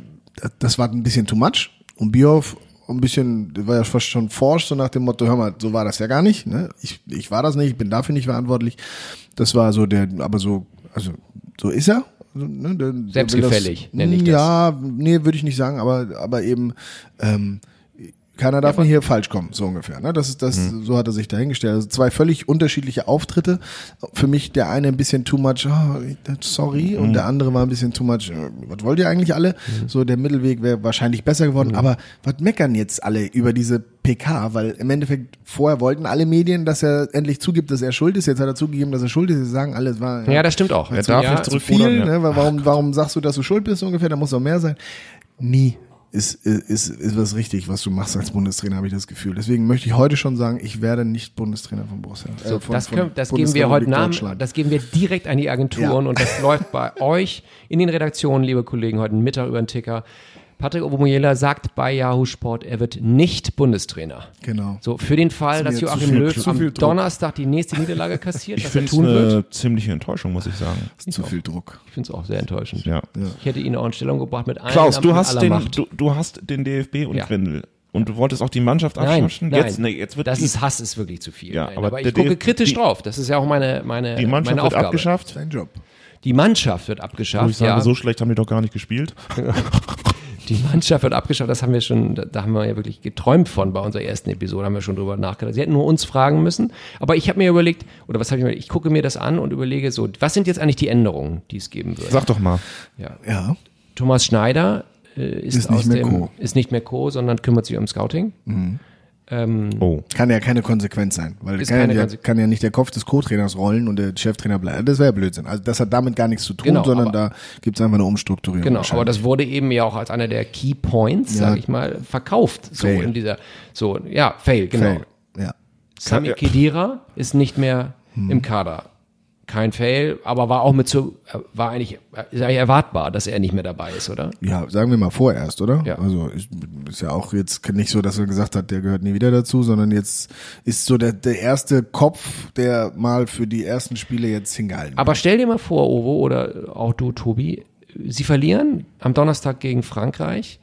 das- war ein bisschen too much. Und Bioff ein bisschen, war ja fast schon forsch, so nach dem Motto, hör mal, so war das ja gar nicht. Ne? Ich, ich war das nicht, ich bin dafür nicht verantwortlich. Das war so der, aber so, also so ist er. Also, ne, der, Selbstgefällig, nenne ich das. Ja, nee, würde ich nicht sagen, aber, aber eben, ähm, keiner darf mir hier falsch kommen, so ungefähr. Ne? Das ist das, Mhm. so hat er sich dahingestellt. Also zwei völlig unterschiedliche Auftritte. Für mich der eine ein bisschen too much, oh, sorry, Mhm. und der andere war ein bisschen too much, äh, was wollt ihr eigentlich alle? So der Mittelweg wäre wahrscheinlich besser geworden. Mhm. Aber was meckern jetzt alle über diese PK? Weil im Endeffekt vorher wollten alle Medien, dass er endlich zugibt, dass er schuld ist. Jetzt hat er zugegeben, dass er schuld ist. Sie sagen alle, es war Ja, das stimmt auch. Er darf ja, nicht zu zurückrudern, viel, ja. ne? Warum, warum sagst du, dass du schuld bist so ungefähr? Da muss doch mehr sein. Nie ist, ist, ist was richtig, was du machst als Bundestrainer, habe ich das Gefühl. Deswegen möchte ich heute schon sagen, ich werde nicht Bundestrainer von Borussia. äh, So, von, das, können, das geben wir heute Namen, das geben wir direkt an die Agenturen Ja. und das läuft bei euch in den Redaktionen, liebe Kollegen, heute Mittag über den Ticker. Patrick Obomoyela sagt bei Yahoo Sport, er wird nicht Bundestrainer. Genau. So, für den Fall, dass Joachim viel- Löw zu am. Donnerstag die nächste Niederlage kassiert, Ich was er finde es tun wird. eine ziemliche Enttäuschung, muss ich sagen. ist zu viel Druck. Ich finde es auch sehr enttäuschend. Ja. Ich hätte ihn auch in Stellung gebracht mit allen Klaus, du hast aller den, Macht. du, du hast den DFB und Ja. Grindel. Und du wolltest auch die Mannschaft Nein, abwaschen? nein, Jetzt, nee, jetzt wird das die, ist Hass ist wirklich zu viel. Ja, Nein, aber aber, ich gucke DFB kritisch drauf. Das ist ja auch meine meine die Mannschaft meine wird Aufgabe. abgeschafft. Dein Job. Die Mannschaft wird Wo abgeschafft. ich sage, ja. so schlecht haben die doch gar nicht gespielt. Die Mannschaft wird abgeschafft, das haben wir schon, da- haben wir ja wirklich geträumt von bei unserer ersten Episode, haben wir schon drüber nachgedacht. Sie hätten nur uns fragen müssen, aber ich habe mir überlegt, oder was habe ich mir ich gucke mir das an und überlege so, was sind jetzt eigentlich die Änderungen, die es geben wird? Sag doch mal. Ja. Ja. Thomas Schneider äh, ist, Ist nicht dem, Co. ist nicht mehr Co, sondern kümmert sich um Scouting. Ähm, Oh. Kann ja keine Konsequenz sein, weil Ist kann, keine ja, kann ja nicht der Kopf des Co-Trainers rollen und der Cheftrainer bleiben. Das wäre ja Blödsinn. Also das hat damit gar nichts zu tun, Genau, sondern aber- da gibt's einfach eine Umstrukturierung. Genau, aber das wurde eben ja auch als einer der Key Points, Ja. sage ich mal, verkauft. So Fail. in dieser, so, ja, Fail, genau. Fail. Ja. Sami Ja. Khedira ist nicht mehr im Kader. Kein Fail, aber war auch mit so, war eigentlich, ist eigentlich erwartbar, dass er nicht mehr dabei ist, oder? Ja, sagen wir mal vorerst, oder? Ja. Also ist, ist ja auch jetzt nicht so, dass er gesagt hat, der gehört nie wieder dazu, sondern jetzt ist so der, der erste Kopf, der mal für die ersten Spiele jetzt hingehalten Aber stell dir mal vor, Ovo oder auch du, Tobi, sie verlieren am Donnerstag gegen Frankreich.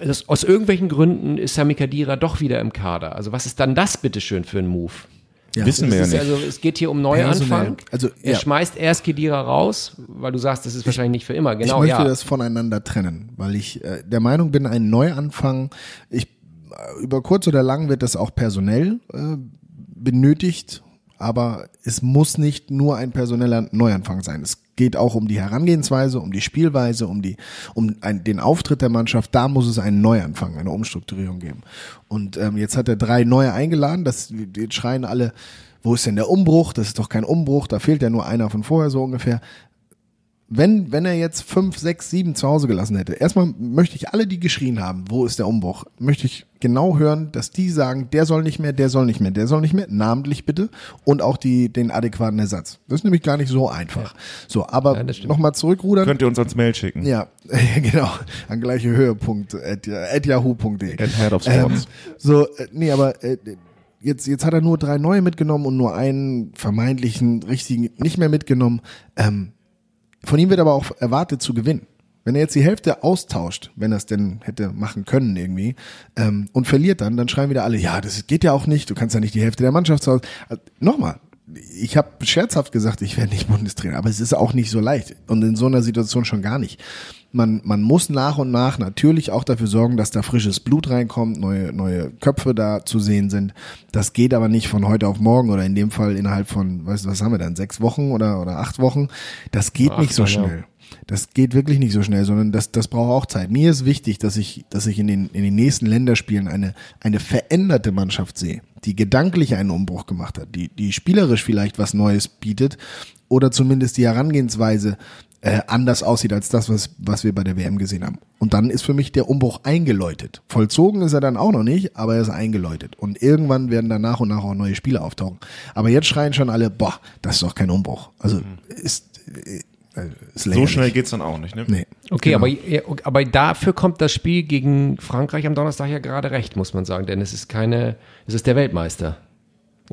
das, aus irgendwelchen Gründen ist Sami Kadira doch wieder im Kader. Also was ist dann das bitteschön für ein Move? Ja. Wissen wir ja nicht. also, es geht hier um Neuanfang. Also, er ja. schmeißt erst Kedira raus, weil du sagst, das ist wahrscheinlich nicht für immer. Genau, ich möchte ja. das voneinander trennen, weil ich äh, der Meinung bin, ein Neuanfang, ich, äh, über kurz oder lang wird das auch personell äh, benötigt, aber es muss nicht nur ein personeller Neuanfang sein. Es geht auch um die Herangehensweise, um die Spielweise, um die, um ein, den Auftritt der Mannschaft. Da muss es einen Neuanfang, eine Umstrukturierung geben. Und ähm, jetzt hat er drei neue eingeladen. Das, jetzt schreien alle, wo ist denn der Umbruch? Das ist doch kein Umbruch. Da fehlt ja nur einer von vorher so ungefähr wenn, wenn er jetzt fünf, sechs, sieben zu Hause gelassen hätte, erstmal möchte ich alle, die geschrien haben, wo ist der Umbruch, möchte ich genau hören, dass die sagen, der soll nicht mehr, der soll nicht mehr, der soll nicht mehr, namentlich bitte, und auch die, den adäquaten Ersatz. Das ist nämlich gar nicht so einfach. So, aber Ja, nochmal zurückrudern. Könnt ihr uns ans Mail schicken. Ja, genau. An gleiche Höhepunkt at, at yahoo.de. At Head of Ähm, Sports. so, äh, nee, aber äh, jetzt, jetzt hat er nur drei neue mitgenommen und nur einen vermeintlichen richtigen nicht mehr mitgenommen. Ähm, von ihm wird aber auch erwartet zu gewinnen. Wenn er jetzt die Hälfte austauscht, wenn er es denn hätte machen können irgendwie, ähm, und verliert dann, dann schreien wieder alle, ja, das geht ja auch nicht, du kannst ja nicht die Hälfte der Mannschaft. Also, Nochmal, ich habe scherzhaft gesagt, ich werde nicht Bundestrainer, aber es ist auch nicht so leicht und in so einer Situation schon gar nicht. Man, man muss nach und nach natürlich auch dafür sorgen, dass da frisches Blut reinkommt, neue, neue Köpfe da zu sehen sind. Das geht aber nicht von heute auf morgen oder in dem Fall innerhalb von, weißt du, was haben wir dann, sechs Wochen oder, oder acht Wochen. Das geht Acht, nicht so ja. schnell. Das geht wirklich nicht so schnell, sondern das, das braucht auch Zeit. Mir ist wichtig, dass ich, dass ich in den, in den nächsten Länderspielen eine, eine veränderte Mannschaft sehe, die gedanklich einen Umbruch gemacht hat, die, die spielerisch vielleicht was Neues bietet oder zumindest die Herangehensweise äh, anders aussieht als das, was, was wir bei der WM gesehen haben. Und dann ist für mich der Umbruch eingeläutet. Vollzogen ist er dann auch noch nicht, aber er ist eingeläutet. Und irgendwann werden dann nach und nach auch neue Spiele auftauchen. Aber jetzt schreien schon alle, boah, das ist doch kein Umbruch. Also ist, äh, ist So schnell geht's dann auch nicht, ne? Nee. Okay, Genau. aber, aber dafür kommt das Spiel gegen Frankreich am Donnerstag ja gerade recht, muss man sagen, denn es ist keine, es ist der Weltmeister.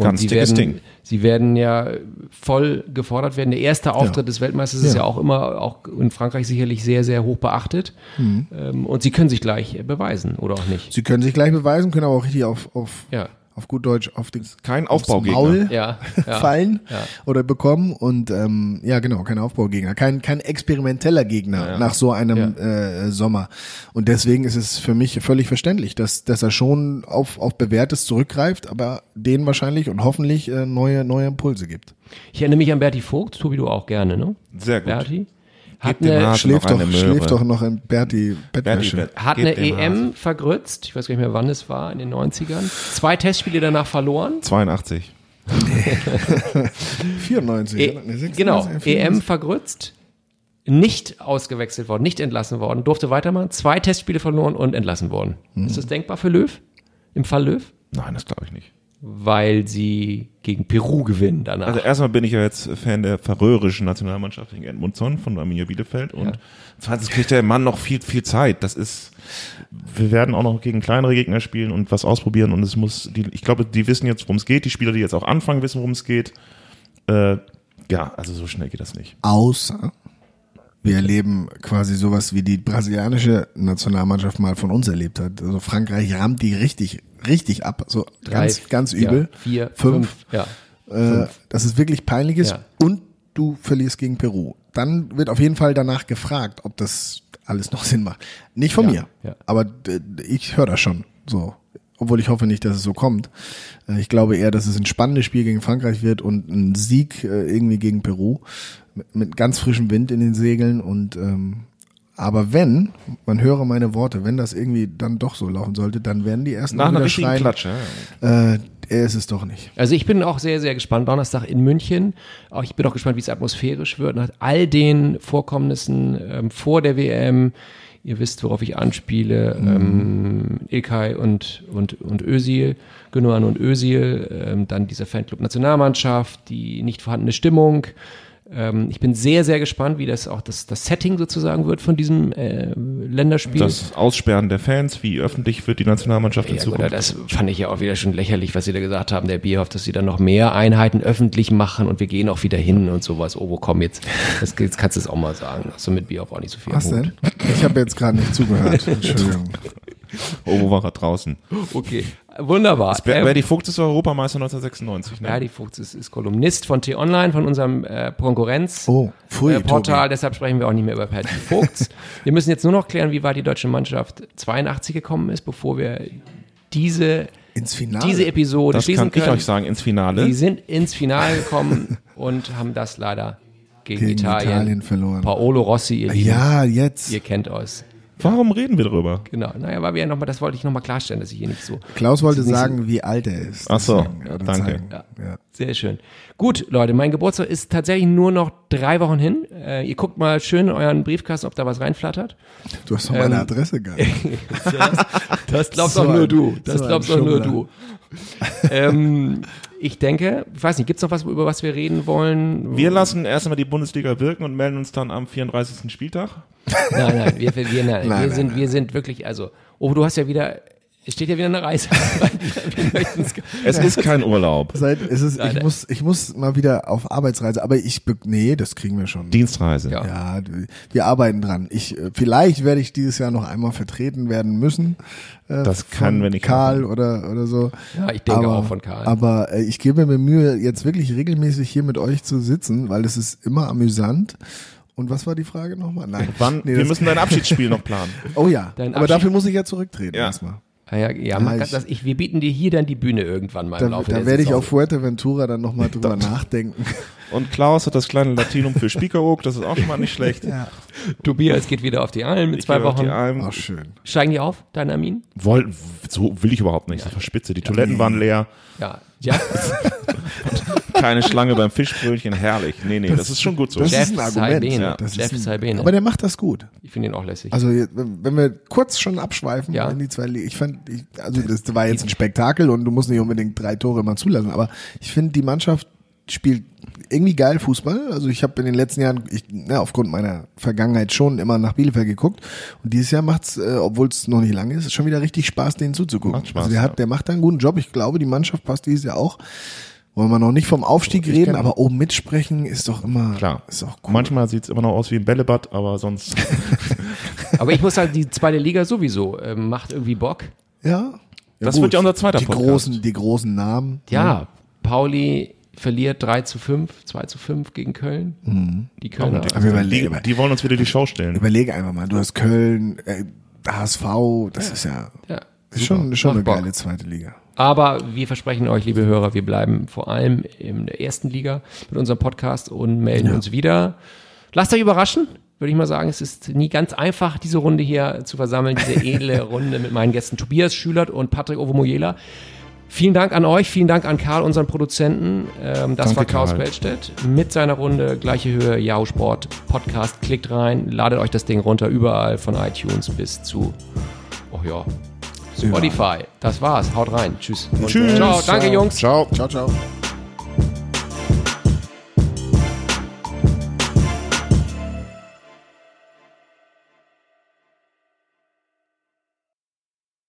Ganz sie dickes werden, Ding. Sie werden ja voll gefordert werden. Der erste Auftritt Ja. des Weltmeisters ist Ja. ja auch immer, auch in Frankreich sicherlich sehr, sehr hoch beachtet. Mhm. Ähm, Und sie können sich gleich beweisen, oder auch nicht. Sie können sich gleich beweisen, können aber auch richtig auf, auf, Ja. Auf gut Deutsch auf den Kein Aufbaugegner. Maul Ja, ja. fallen Ja. oder bekommen und ähm, ja genau, kein Aufbaugegner, kein kein experimenteller Gegner nach so einem äh, Sommer und deswegen ist es für mich völlig verständlich, dass dass er schon auf auf bewährtes zurückgreift, aber denen wahrscheinlich und hoffentlich äh, neue neue Impulse gibt. Ich erinnere mich an Berti Vogt, Tobi, du auch gerne, ne? Sehr gut. Berti. Hat eine, Schläft noch doch eine schläft doch noch in Berti Bettwäsche. Bett. hat Gebt eine EM Hase. vergrützt. Ich weiß gar nicht mehr, wann es war, in den 90ern. Zwei Testspiele danach verloren. 82. 94. E? Nee, 96, genau, 94. EM vergrützt, nicht ausgewechselt worden, nicht entlassen worden, durfte weitermachen, zwei Testspiele verloren und entlassen worden. Mhm. Ist das denkbar für Löw? Im Fall Löw? Nein, das glaube ich nicht. Weil sie gegen Peru gewinnen danach. Also erstmal bin ich ja jetzt Fan der färöischen Nationalmannschaft gegen Edmundsson von Arminia Bielefeld und zweitens kriegt der Mann noch viel, viel Zeit. Das ist, wir werden auch noch gegen kleinere Gegner spielen und was ausprobieren und es muss, die, ich glaube, die wissen jetzt, worum es geht. Die Spieler, die jetzt auch anfangen, wissen, worum es geht. Äh, ja, also so schnell geht das nicht. Außer wir erleben quasi sowas wie die brasilianische Nationalmannschaft mal von uns erlebt hat. Also Frankreich rammt die richtig, richtig ab. So Drei, ganz, ganz übel. Ja, vier, fünf. fünf. Ja. Äh, dass es wirklich peinlich ist Ja. und du verlierst gegen Peru. Dann wird auf jeden Fall danach gefragt, ob das alles noch Sinn macht. Nicht von Ja, mir, aber äh, ich höre das schon so. Obwohl ich hoffe nicht, dass es so kommt. Äh, Ich glaube eher, dass es ein spannendes Spiel gegen Frankreich wird und ein Sieg äh, irgendwie gegen Peru mit, mit ganz frischem Wind in den Segeln und ähm, aber wenn, man höre meine Worte, wenn das irgendwie dann doch so laufen sollte, dann werden die ersten Nach einer schreien, Klatsche. Äh, er ist es doch nicht. Also ich bin auch sehr, sehr gespannt. Donnerstag in München. Auch ich bin auch gespannt, wie es atmosphärisch wird. Nach all den Vorkommnissen ähm, vor der WM. Ihr wisst, worauf ich anspiele. Ähm, Ilkay und, und, und Özil, Gündogan und Özil. Ähm, dann dieser Fanclub Nationalmannschaft, die nicht vorhandene Stimmung. Ähm, ich bin sehr, sehr gespannt, wie das auch das, das Setting sozusagen wird von diesem äh, Länderspiel. Das Aussperren der Fans, wie öffentlich wird die Nationalmannschaft in Ja, Zukunft? oder das fand ich ja auch wieder schon lächerlich, was sie da gesagt haben, der Bierhoff, dass sie dann noch mehr Einheiten öffentlich machen und wir gehen auch wieder hin und sowas. Oh, wo komm jetzt? Das, jetzt kannst du es auch mal sagen. Hast du mit Bierhoff auch nicht so viel Was denn? Ich habe jetzt gerade nicht zugehört. Entschuldigung. Oh, wo war er draußen? Okay, wunderbar. Ähm, Berdi Vogt ist Europameister 1996. Ne? Berdi Fuchs ist, ist Kolumnist von T-Online, von unserem äh, Konkurrenz. Oh, äh, deshalb sprechen wir auch nicht mehr über Patty Vogts. wir müssen jetzt nur noch klären, wie weit die deutsche Mannschaft 82 gekommen ist, bevor wir diese, Ins Finale. diese Episode das schließen kann ich können. euch sagen, ins Finale. Die sind ins Finale gekommen und haben das leider gegen, Gegen Italien. Italien verloren. Paolo Rossi, ihr Lieben, Ja, jetzt. ihr kennt euch. Warum reden wir darüber? Genau. Naja, weil wir ja nochmal, das wollte ich nochmal klarstellen, dass ich hier nicht so. Klaus wollte Das sagen, wie alt er ist. Ach so, danke. zeigen. Ja. Ja. Sehr schön. Gut, Leute, mein Geburtstag ist tatsächlich nur noch drei Wochen hin. Äh, ihr guckt mal schön in euren Briefkasten, ob da was reinflattert. Du hast doch meine Ähm, Adresse gar nicht. Das glaubst So auch nur du. Das so glaubst auch nur du. ähm, ich denke, ich weiß nicht, gibt's noch was, über was wir reden wollen? Wir lassen erst einmal die Bundesliga wirken und melden uns dann am 34. Spieltag. Nein, nein, wir, wir, nein, Nein, wir nein, sind, nein. wir sind wirklich, also, oh, du hast ja wieder, es steht ja wieder eine Reise. Es ist kein Urlaub. Seit, es ist, ich muss, ich muss mal wieder auf Arbeitsreise, aber ich, nee, das kriegen wir schon. Dienstreise. Ja. Ja, wir arbeiten dran. Ich, äh, vielleicht werde ich dieses Jahr noch einmal vertreten werden müssen. Äh, Das kann, von wenn ich Karl oder, oder so. Ja, ich denke aber, auch von Karl. Aber äh, ich gebe mir Mühe, jetzt wirklich regelmäßig hier mit euch zu sitzen, weil es ist immer amüsant. Und was war die Frage nochmal? Nein. Wann? Nee, wir müssen dein Abschiedsspiel noch planen. Oh ja. Dein aber Abschied- dafür muss ich ja zurücktreten Ja. erstmal. Ah ja, ja, man Ja, kann ich- das, ich, wir bieten dir hier dann die Bühne irgendwann mal im Da, Laufe da der werde ich auf Fuerteventura dann nochmal drüber nachdenken. Und Klaus hat das kleine Latinum für Spiekeroog, das ist auch schon mal nicht schlecht. Ja. Tobias geht wieder auf die Alm mit Ich zwei gehe auf Wochen. die Alm. Ach, schön. Steigen die auf, dein Armin? Woll, so will ich überhaupt nicht. Das war spitze. Die Toiletten waren leer. Ja. Ja. Keine Schlange beim Fischbrötchen. Herrlich. Nee, nee, das, ist schon gut so. Das Jeff ist ein Argument. Ja. Das Jeff ist ein, aber der macht das gut. Ich finde ihn auch lässig. Also wenn wir kurz schon abschweifen, Ja. in die zwei, ich fand, ich, also das war jetzt ein Spektakel und du musst nicht unbedingt drei Tore immer zulassen, aber ich finde die Mannschaft spielt irgendwie geil Fußball. Also ich habe in den letzten Jahren, ich, na, aufgrund meiner Vergangenheit schon immer nach Bielefeld geguckt und dieses Jahr macht's, äh, obwohl es noch nicht lange ist, schon wieder richtig Spaß, denen zuzugucken. Macht Spaß, also der ja. hat, der macht da einen guten Job. Ich glaube, die Mannschaft passt dieses Jahr auch. Wollen wir noch nicht vom Aufstieg reden, kenn- aber oben mitsprechen ist doch immer, Klar. ist auch cool. Manchmal sieht's immer noch aus wie ein Bällebad, aber sonst. Aber ich muss sagen, die zweite Liga sowieso ähm, macht irgendwie Bock. Ja. ja Das wird ja unser zweiter die Podcast. großen, die großen Namen. Ja, Pauli verliert 3 zu 5, 2 zu 5 gegen Köln. Die Kölner. Aber Die, überlege, die wollen uns wieder die Show stellen. überlege einfach mal, du hast Köln, äh, HSV, das ist ja ja. ist schon, schon eine Bock. geile zweite Liga. Aber wir versprechen euch, liebe Hörer, wir bleiben vor allem in der ersten Liga mit unserem Podcast und melden uns wieder. Lasst euch überraschen, würde ich mal sagen. Es ist nie ganz einfach, diese Runde hier zu versammeln, diese edle Runde mit meinen Gästen Tobias Schülert und Patrick Ovomoyela. Vielen Dank an euch, vielen Dank an Karl, unseren Produzenten. Ähm, das Danke, war Klaus Karl. Bellstedt mit seiner Runde, gleiche Höhe, Yahoo Sport Podcast. Klickt rein, ladet euch das Ding runter, überall von iTunes bis zu, oh ja, Spotify. Das war's, haut rein. Tschüss. Tschüss. Ciao, danke Jungs. Ciao. Ciao, ciao.